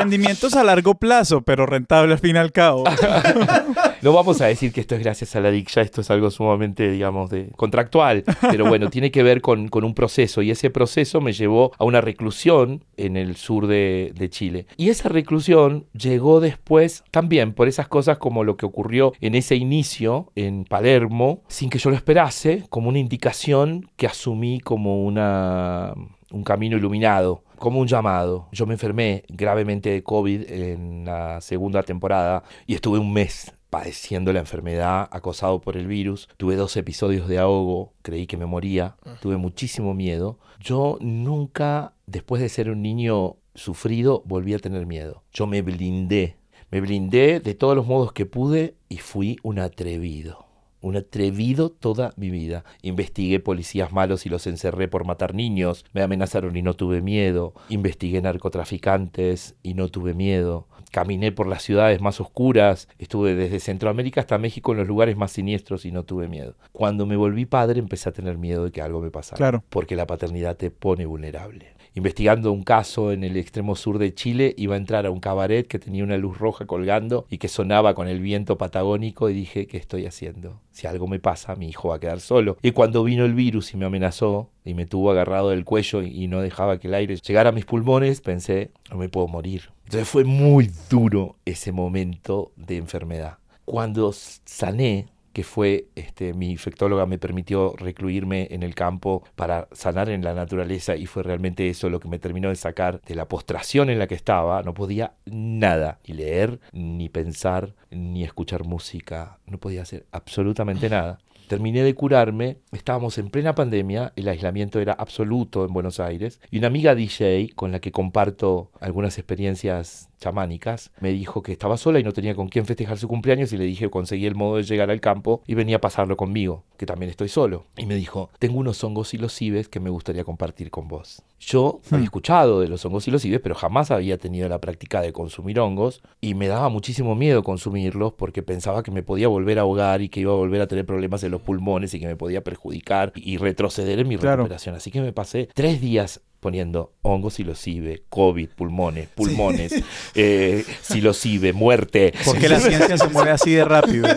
Rendimientos a largo plazo, pero rentable al fin y al cabo. no vamos a decir que esto es gracias a la diksha, esto es algo sumamente, digamos, de contractual, pero bueno, tiene que ver con, con un proceso y ese proceso me llevó a una reclusión en el sur de, de Chile. Y esa reclusión llegó después también por esas cosas como lo que ocurrió en ese inicio en Palermo, sin que yo lo esperase, como una indicación que asumí como una un camino iluminado como un llamado. Yo me enfermé gravemente de COVID en la segunda temporada y estuve un mes padeciendo la enfermedad, acosado por el virus. Tuve dos episodios de ahogo, creí que me moría, tuve muchísimo miedo. Yo nunca, después de ser un niño sufrido, volví a tener miedo. Yo me blindé, me blindé de todos los modos que pude y fui un atrevido un atrevido toda mi vida. Investigué policías malos y los encerré por matar niños. Me amenazaron y no tuve miedo. Investigué narcotraficantes y no tuve miedo. Caminé por las ciudades más oscuras. Estuve desde Centroamérica hasta México en los lugares más siniestros y no tuve miedo. Cuando me volví padre empecé a tener miedo de que algo me pasara. Claro. Porque la paternidad te pone vulnerable investigando un caso en el extremo sur de Chile, iba a entrar a un cabaret que tenía una luz roja colgando y que sonaba con el viento patagónico y dije, ¿qué estoy haciendo? Si algo me pasa, mi hijo va a quedar solo. Y cuando vino el virus y me amenazó y me tuvo agarrado del cuello y no dejaba que el aire llegara a mis pulmones, pensé, no me puedo morir. Entonces fue muy duro ese momento de enfermedad. Cuando sané, que fue este, mi infectóloga me permitió recluirme en el campo para sanar en la naturaleza y fue realmente eso lo que me terminó de sacar de la postración en la que estaba. No podía nada, ni leer, ni pensar, ni escuchar música, no podía hacer absolutamente nada. Terminé de curarme, estábamos en plena pandemia, el aislamiento era absoluto en Buenos Aires y una amiga DJ con la que comparto algunas experiencias chamánicas, me dijo que estaba sola y no tenía con quién festejar su cumpleaños y le dije que conseguí el modo de llegar al campo y venía a pasarlo conmigo, que también estoy solo. Y me dijo, tengo unos hongos y los que me gustaría compartir con vos. Yo había hmm. escuchado de los hongos y los pero jamás había tenido la práctica de consumir hongos y me daba muchísimo miedo consumirlos porque pensaba que me podía volver a ahogar y que iba a volver a tener problemas en los pulmones y que me podía perjudicar y retroceder en mi recuperación. Así que me pasé tres días poniendo hongos, psilocibe, COVID, pulmones, pulmones, sí. eh, muerte. Porque la ciencia se mueve así de rápido.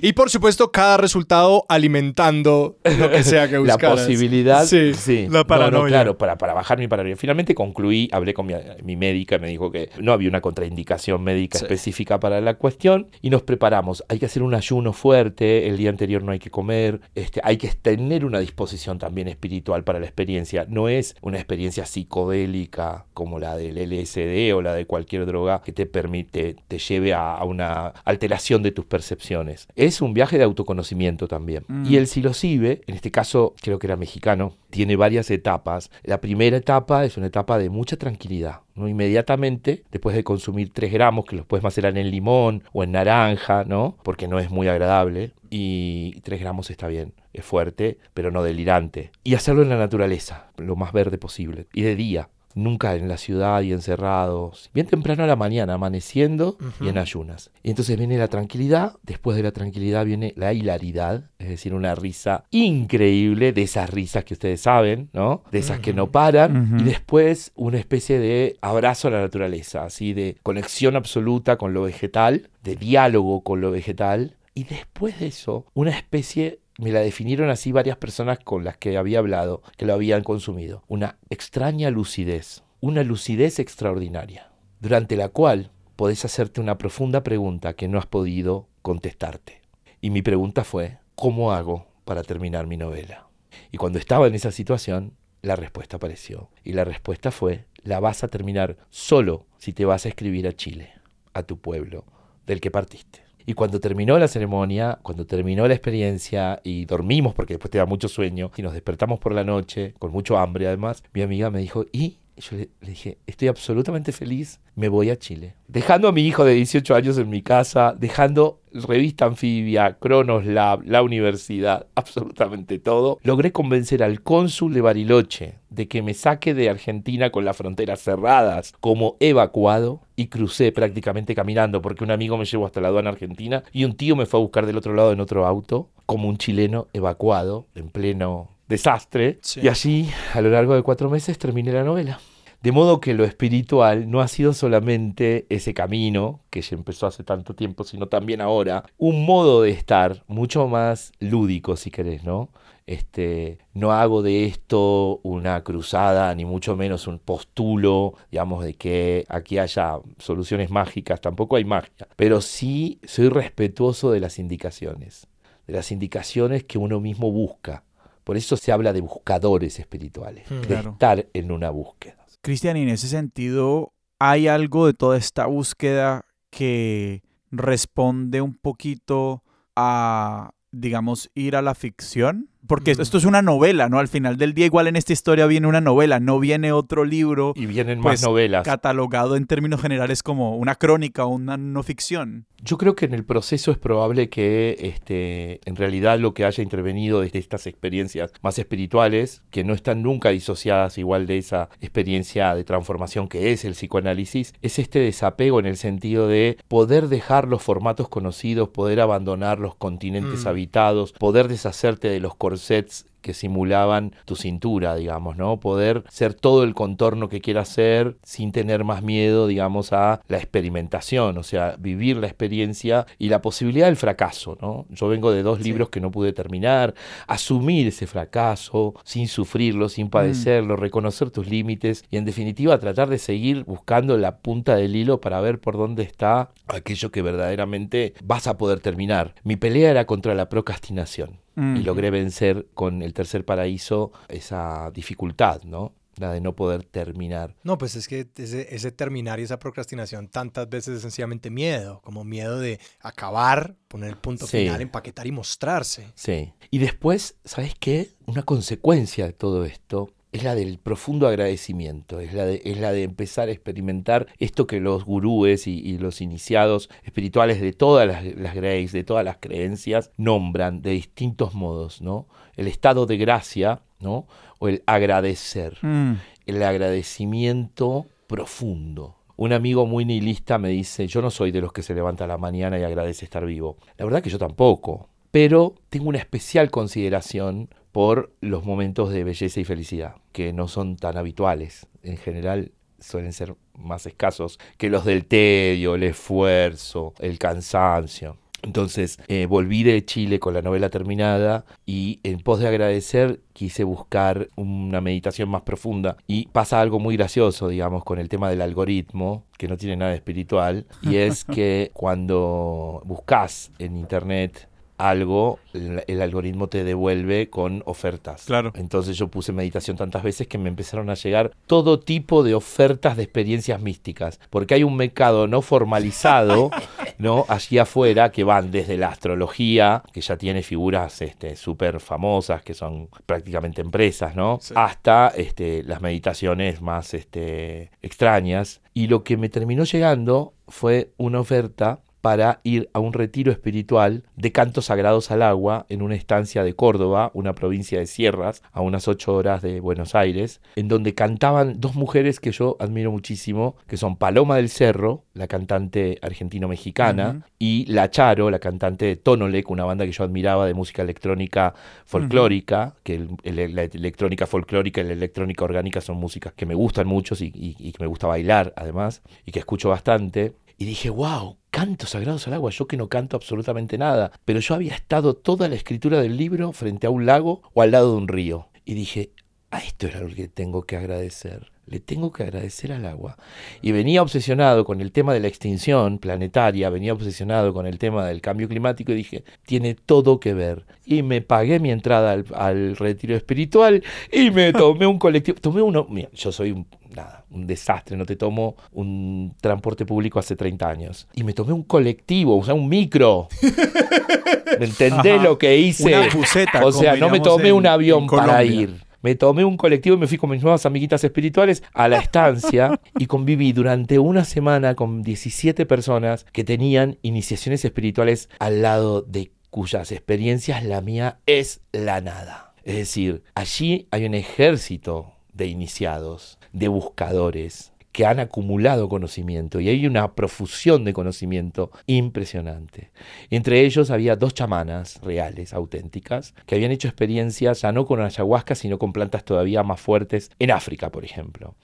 Y por supuesto, cada resultado alimentando lo que sea que buscaras. La posibilidad. Sí, sí. La paranoia. claro, para, para bajar mi paranoia. Finalmente concluí, hablé con mi, mi médica, me dijo que no había una contraindicación médica específica para la cuestión y nos preparamos. Hay que hacer un ayuno fuerte, el día anterior no hay que comer, este, hay que tener una disposición también espiritual para la experiencia. No es una experiencia psicodélica como la del LSD o la de cualquier droga que te permite, te lleve a, a una alteración de tus percepciones es un viaje de autoconocimiento también. Mm. Y el psilocibe, en este caso creo que era mexicano, tiene varias etapas. La primera etapa es una etapa de mucha tranquilidad. ¿no? Inmediatamente, después de consumir 3 gramos, que los puedes macerar en limón o en naranja, ¿no? Porque no es muy agradable. Y 3 gramos está bien, es fuerte, pero no delirante. Y hacerlo en la naturaleza, lo más verde posible. Y de día, nunca en la ciudad y encerrados, bien temprano a la mañana, amaneciendo y en ayunas. Y entonces viene la tranquilidad, después de la tranquilidad viene la hilaridad, es decir, una risa increíble, de esas risas que ustedes saben, ¿no? De esas que no paran, y después una especie de abrazo a la naturaleza, así de conexión absoluta con lo vegetal, de diálogo con lo vegetal, y después de eso, una especie me la definieron así varias personas con las que había hablado, que lo habían consumido. Una extraña lucidez, una lucidez extraordinaria, durante la cual podés hacerte una profunda pregunta que no has podido contestarte. Y mi pregunta fue, ¿cómo hago para terminar mi novela? Y cuando estaba en esa situación, la respuesta apareció. Y la respuesta fue, la vas a terminar solo si te vas a escribir a Chile, a tu pueblo, del que partiste. Y cuando terminó la ceremonia, cuando terminó la experiencia y dormimos, porque después te da mucho sueño, y nos despertamos por la noche, con mucho hambre además, mi amiga me dijo, ¿y? Yo le, dije, estoy absolutamente feliz, me voy a Chile. Dejando a mi hijo de 18 años en mi casa, dejando revista anfibia, Cronos Lab, la universidad, absolutamente todo, logré convencer al cónsul de Bariloche de que me saque de Argentina con las fronteras cerradas como evacuado y crucé prácticamente caminando porque un amigo me llevó hasta la aduana argentina y un tío me fue a buscar del otro lado en otro auto como un chileno evacuado en pleno desastre. Y así, a lo largo de cuatro meses, terminé la novela. De modo que lo espiritual no ha sido solamente ese camino que ya empezó hace tanto tiempo, sino también ahora un modo de estar mucho más lúdico, si querés, ¿no? Este, no hago de esto una cruzada, ni mucho menos un postulo, digamos, de que aquí haya soluciones mágicas, tampoco hay magia, pero sí soy respetuoso de las indicaciones, de las indicaciones que uno mismo busca Por eso se habla de buscadores espirituales, Hmm. de Claro. estar en una búsqueda. Cristian, y en ese sentido, ¿hay algo de toda esta búsqueda que responde un poquito a, digamos, ir a la ficción? Porque Mm. esto es una novela, ¿no? Al final del día, igual en esta historia viene una novela, no viene otro libro Y vienen Pues, más novelas. catalogado en términos generales como una crónica o una no ficción. Yo creo que en el proceso es probable que este, en realidad lo que haya intervenido desde estas experiencias más espirituales, que no están nunca disociadas igual de esa experiencia de transformación que es el psicoanálisis, es este desapego en el sentido de poder dejar los formatos conocidos, poder abandonar los continentes Mm. habitados, poder deshacerte de los Sets. Que simulaban tu cintura, digamos, ¿no? Poder ser todo el contorno que quieras ser sin tener más miedo, digamos, a la experimentación, o sea, vivir la experiencia y la posibilidad del fracaso, ¿no? Yo vengo de dos Sí. libros que no pude terminar, asumir ese fracaso sin sufrirlo, sin padecerlo, reconocer tus límites y en definitiva tratar de seguir buscando la punta del hilo para ver por dónde está aquello que verdaderamente vas a poder terminar. Mi pelea era contra la procrastinación Mm. y logré vencer con el tercer paraíso esa dificultad, ¿no? La de no poder terminar. No, pues es que ese, ese terminar y esa procrastinación tantas veces es sencillamente miedo, como miedo de acabar, poner el punto Sí. final, empaquetar y mostrarse. Sí. Y después, ¿sabes qué? Una consecuencia de todo esto es la del profundo agradecimiento, es la de, es la de empezar a experimentar esto que los gurúes y, y los iniciados espirituales de todas las, las Grace, de todas las creencias, nombran de distintos modos, ¿no? El estado de gracia, ¿no? O el agradecer. Mm. el agradecimiento profundo. Un amigo muy nihilista me dice, yo no soy de los que se levanta a la mañana y agradece estar vivo. La verdad que yo tampoco, pero tengo una especial consideración por los momentos de belleza y felicidad, que no son tan habituales. En general suelen ser más escasos que los del tedio, el esfuerzo, el cansancio. Entonces eh, volví de Chile con la novela terminada y en pos de agradecer quise buscar una meditación más profunda. Y pasa algo muy gracioso, digamos, con el tema del algoritmo, que no tiene nada espiritual, y es que cuando buscas en internet algo, el, el algoritmo te devuelve con ofertas. Claro. Entonces yo puse meditación tantas veces que me empezaron a llegar todo tipo de ofertas de experiencias místicas, porque hay un mercado no formalizado, ¿no? Allí afuera que van desde la astrología, que ya tiene figuras este súper famosas que son prácticamente empresas, ¿no? Sí. Hasta este las meditaciones más este extrañas y lo que me terminó llegando fue una oferta para ir a un retiro espiritual de cantos sagrados al agua en una estancia de Córdoba, una provincia de sierras, a unas ocho horas de Buenos Aires, en donde cantaban dos mujeres que yo admiro muchísimo, que son Paloma del Cerro, la cantante argentino-mexicana, y La Charo, la cantante de Tonolec, una banda que yo admiraba de música electrónica folclórica, que el- el- la electrónica folclórica y la electrónica orgánica son músicas que me gustan mucho y, y- y que me gusta bailar además, y que escucho bastante. Y dije, wow, cantos sagrados al agua, yo que no canto absolutamente nada, pero yo había estado toda la escritura del libro frente a un lago o al lado de un río. Y dije, a esto era lo que tengo que agradecer. Le tengo que agradecer al agua. Y venía obsesionado con el tema de la extinción planetaria, venía obsesionado con el tema del cambio climático y dije, tiene todo que ver. Y me pagué mi entrada al, al retiro espiritual y me tomé un colectivo. Tomé uno, mira, yo soy un, nada, un desastre, no te tomo un transporte público hace 30 años. Y me tomé un colectivo, o sea, un micro. ¿Me entendés Ajá. lo que hice? Una buseta, O sea, no me tomé en- un avión para ir. Me tomé un colectivo y me fui con mis nuevas amiguitas espirituales a la estancia y conviví durante una semana con 17 personas que tenían iniciaciones espirituales al lado de cuyas experiencias la mía es la nada. Es decir, allí hay un ejército de iniciados, de buscadores, que han acumulado conocimiento y hay una profusión de conocimiento impresionante. Entre ellos había dos chamanas reales, auténticas, que habían hecho experiencias ya no con ayahuasca, sino con plantas todavía más fuertes en África, por ejemplo.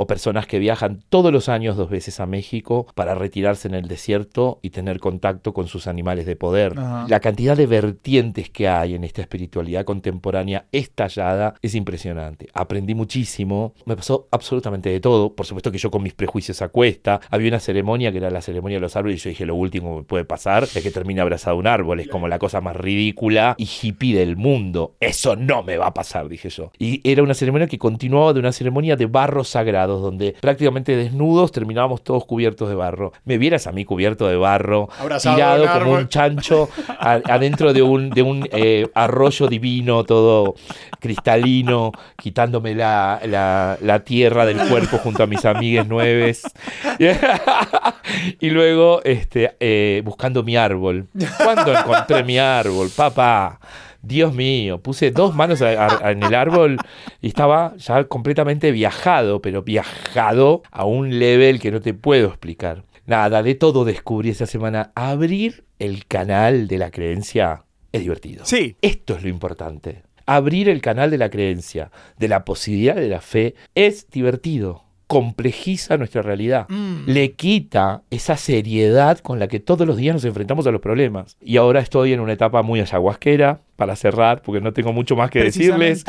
O personas que viajan todos los años dos veces a México para retirarse en el desierto y tener contacto con sus animales de poder. Ajá. La cantidad de vertientes que hay en esta espiritualidad contemporánea estallada es impresionante. Aprendí muchísimo, me pasó absolutamente de todo. Por supuesto que yo con mis prejuicios a cuesta. Había una ceremonia que era la ceremonia de los árboles y yo dije, lo último que me puede pasar es que termine abrazado un árbol. Es como la cosa más ridícula y hippie del mundo. Eso no me va a pasar, dije yo. Y era una ceremonia que continuaba de una ceremonia de barros donde prácticamente desnudos terminábamos todos cubiertos de barro. Me vieras a mí cubierto de barro, Abrazado tirado un como un chancho a- adentro de un, de un eh, arroyo divino, todo cristalino, quitándome la, la- la tierra del cuerpo junto a mis amigues nueves. y luego este, eh, buscando mi árbol. ¿Cuándo encontré mi árbol, papá? Dios mío, puse dos manos a- a- en el árbol y estaba ya completamente viajado, pero viajado a un level que no te puedo explicar. Nada, de todo descubrí esa semana. Abrir el canal de la creencia es divertido. Sí. Esto es lo importante. Abrir el canal de la creencia, de la posibilidad de la fe, es divertido. Complejiza nuestra realidad. Mm. Le quita esa seriedad con la que todos los días nos enfrentamos a los problemas. Y ahora estoy en una etapa muy ayahuasquera, para cerrar, porque no tengo mucho más que decirles.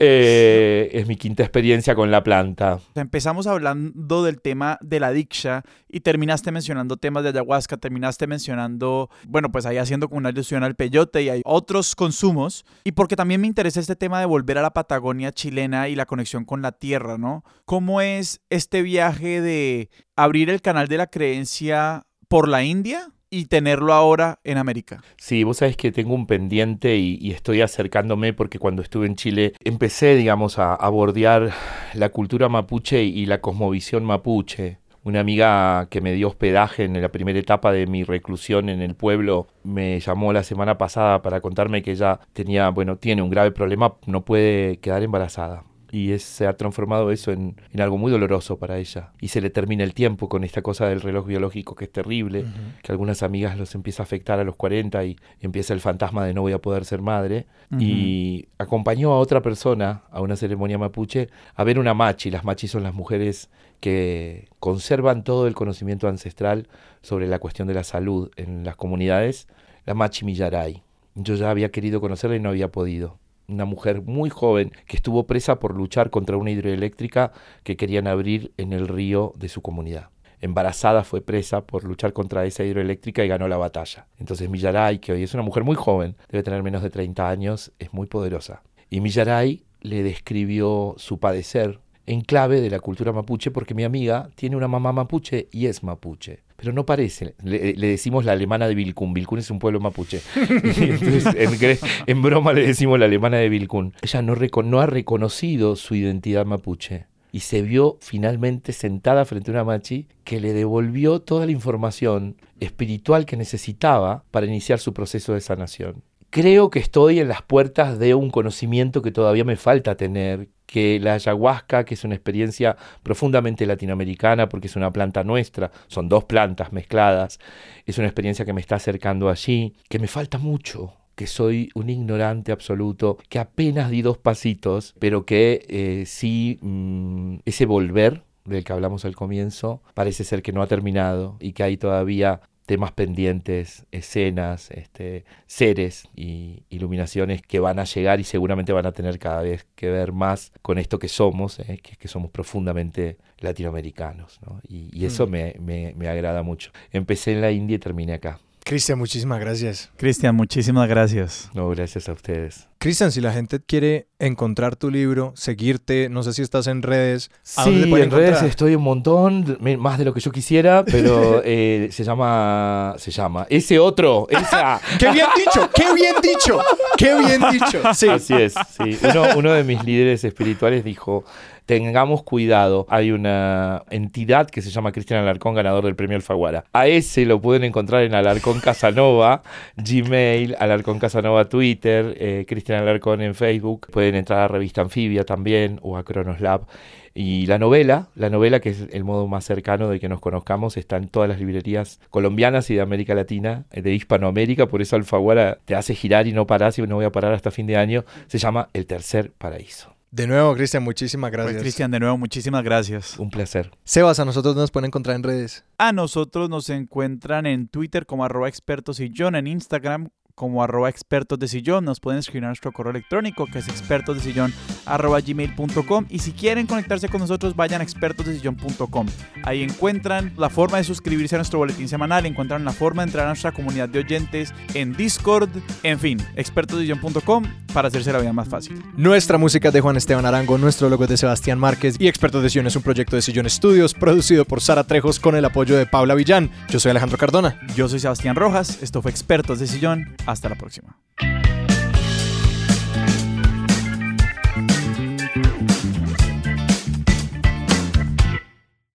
Eh, es mi quinta experiencia con la planta. Empezamos hablando del tema de la diksha y terminaste mencionando temas de ayahuasca, terminaste mencionando, bueno, pues ahí haciendo como una alusión al peyote y hay otros consumos. Y porque también me interesa este tema de volver a la Patagonia chilena y la conexión con la tierra, ¿no? ¿Cómo es este viaje de abrir el canal de la creencia por la India y tenerlo ahora en América? Sí, vos sabés que tengo un pendiente y, estoy acercándome porque cuando estuve en Chile empecé, digamos, a, a bordear la cultura mapuche y la cosmovisión mapuche. Una amiga que me dio hospedaje en la primera etapa de mi reclusión en el pueblo me llamó la semana pasada para contarme que ella tenía, bueno, tiene un grave problema, no puede quedar embarazada. Y es- se ha transformado eso en, en algo muy doloroso para ella. Y se le termina el tiempo con esta cosa del reloj biológico que es terrible que algunas amigas los empieza a afectar a los 40 y, y empieza el fantasma de no voy a poder ser madre. Y acompañó a otra persona a una ceremonia mapuche a ver una machi. Las machis son las mujeres que conservan todo el conocimiento ancestral sobre la cuestión de la salud en las comunidades. La machi Millaray. Yo ya había querido conocerla y no había podido. Una mujer muy joven que estuvo presa por luchar contra una hidroeléctrica que querían abrir en el río de su comunidad embarazada fue presa por luchar contra esa hidroeléctrica y ganó la batalla. Entonces Millaray, que hoy es una mujer muy joven, debe tener menos de 30 años, es muy poderosa. Y Millaray le describió su padecer en clave de la cultura mapuche porque mi amiga tiene una mamá mapuche y es mapuche. Pero no parece. Le, le decimos la alemana de Vilcún. Vilcún es un pueblo mapuche. Entonces, en, broma le decimos la alemana de Vilcún. Ella no ha reconocido su identidad mapuche y se vio finalmente sentada frente a una machi que le devolvió toda la información espiritual que necesitaba para iniciar su proceso de sanación. Creo que estoy en las puertas de un conocimiento que todavía me falta tener, que la ayahuasca, que es una experiencia profundamente latinoamericana porque es una planta nuestra, son dos plantas mezcladas, es una experiencia que me está acercando allí, que me falta mucho, que soy un ignorante absoluto, que apenas di dos pasitos, pero que eh, sí mm, ese volver del que hablamos al comienzo parece ser que no ha terminado y que hay todavía temas pendientes, escenas, este, seres y iluminaciones que van a llegar y seguramente van a tener cada vez que ver más con esto que somos, eh, que, que somos profundamente latinoamericanos. ¿no? Y, y eso Mm. me, me- me agrada mucho. Empecé en la India y terminé acá. Cristian, muchísimas gracias. Cristian, muchísimas gracias. No, gracias a ustedes. Cristian, si la gente quiere encontrar tu libro, seguirte, no sé si estás en redes. ¿A Sí, dónde en redes estoy un montón, más de lo que yo quisiera, pero eh, se llama, se llama, ese otro, esa. ¡Qué bien dicho! ¡Qué bien dicho! ¡Qué bien dicho! Sí. Así es, sí. Uno, uno de mis líderes espirituales dijo, tengamos cuidado, hay una entidad que se llama Cristian Alarcón, ganador del premio Alfaguara. A ese lo pueden encontrar en Alarcón Casanova, Gmail, Alarcón Casanova Twitter, eh, Cristian Alarcón en Facebook. Pueden entrar a Revista Anfibia también o a Cronoslab. Y la novela, la novela que es el modo más cercano de que nos conozcamos, está en todas las librerías colombianas y de América Latina, de Hispanoamérica, por eso Alfaguara te hace girar y no parás y no voy a parar hasta fin de año. Se llama El Tercer Paraíso. De nuevo, Cristian, muchísimas Pues, gracias. Cristian, de nuevo, muchísimas gracias. Un placer. Sebas, a nosotros nos pueden encontrar en redes. A nosotros nos encuentran en Twitter como arroba expertos y John en Instagram como arroba expertos de sillón. Nos pueden escribir a nuestro correo electrónico que es expertos de sillón arroba gmail.com y si quieren conectarse con nosotros vayan a expertosdesillón.com. Ahí encuentran la forma de suscribirse a nuestro boletín semanal, encuentran la forma de entrar a nuestra comunidad de oyentes en Discord, en fin, expertosdesillón.com para hacerse la vida más fácil. Nuestra música es de Juan Esteban Arango, nuestro logo es de Sebastián Márquez y Expertos de Sillón es un proyecto de Sillón Studios producido por Sara Trejos con el apoyo de Paula Villán. Yo soy Alejandro Cardona. Yo soy Sebastián Rojas, esto fue Expertos de Sillón, hasta la próxima.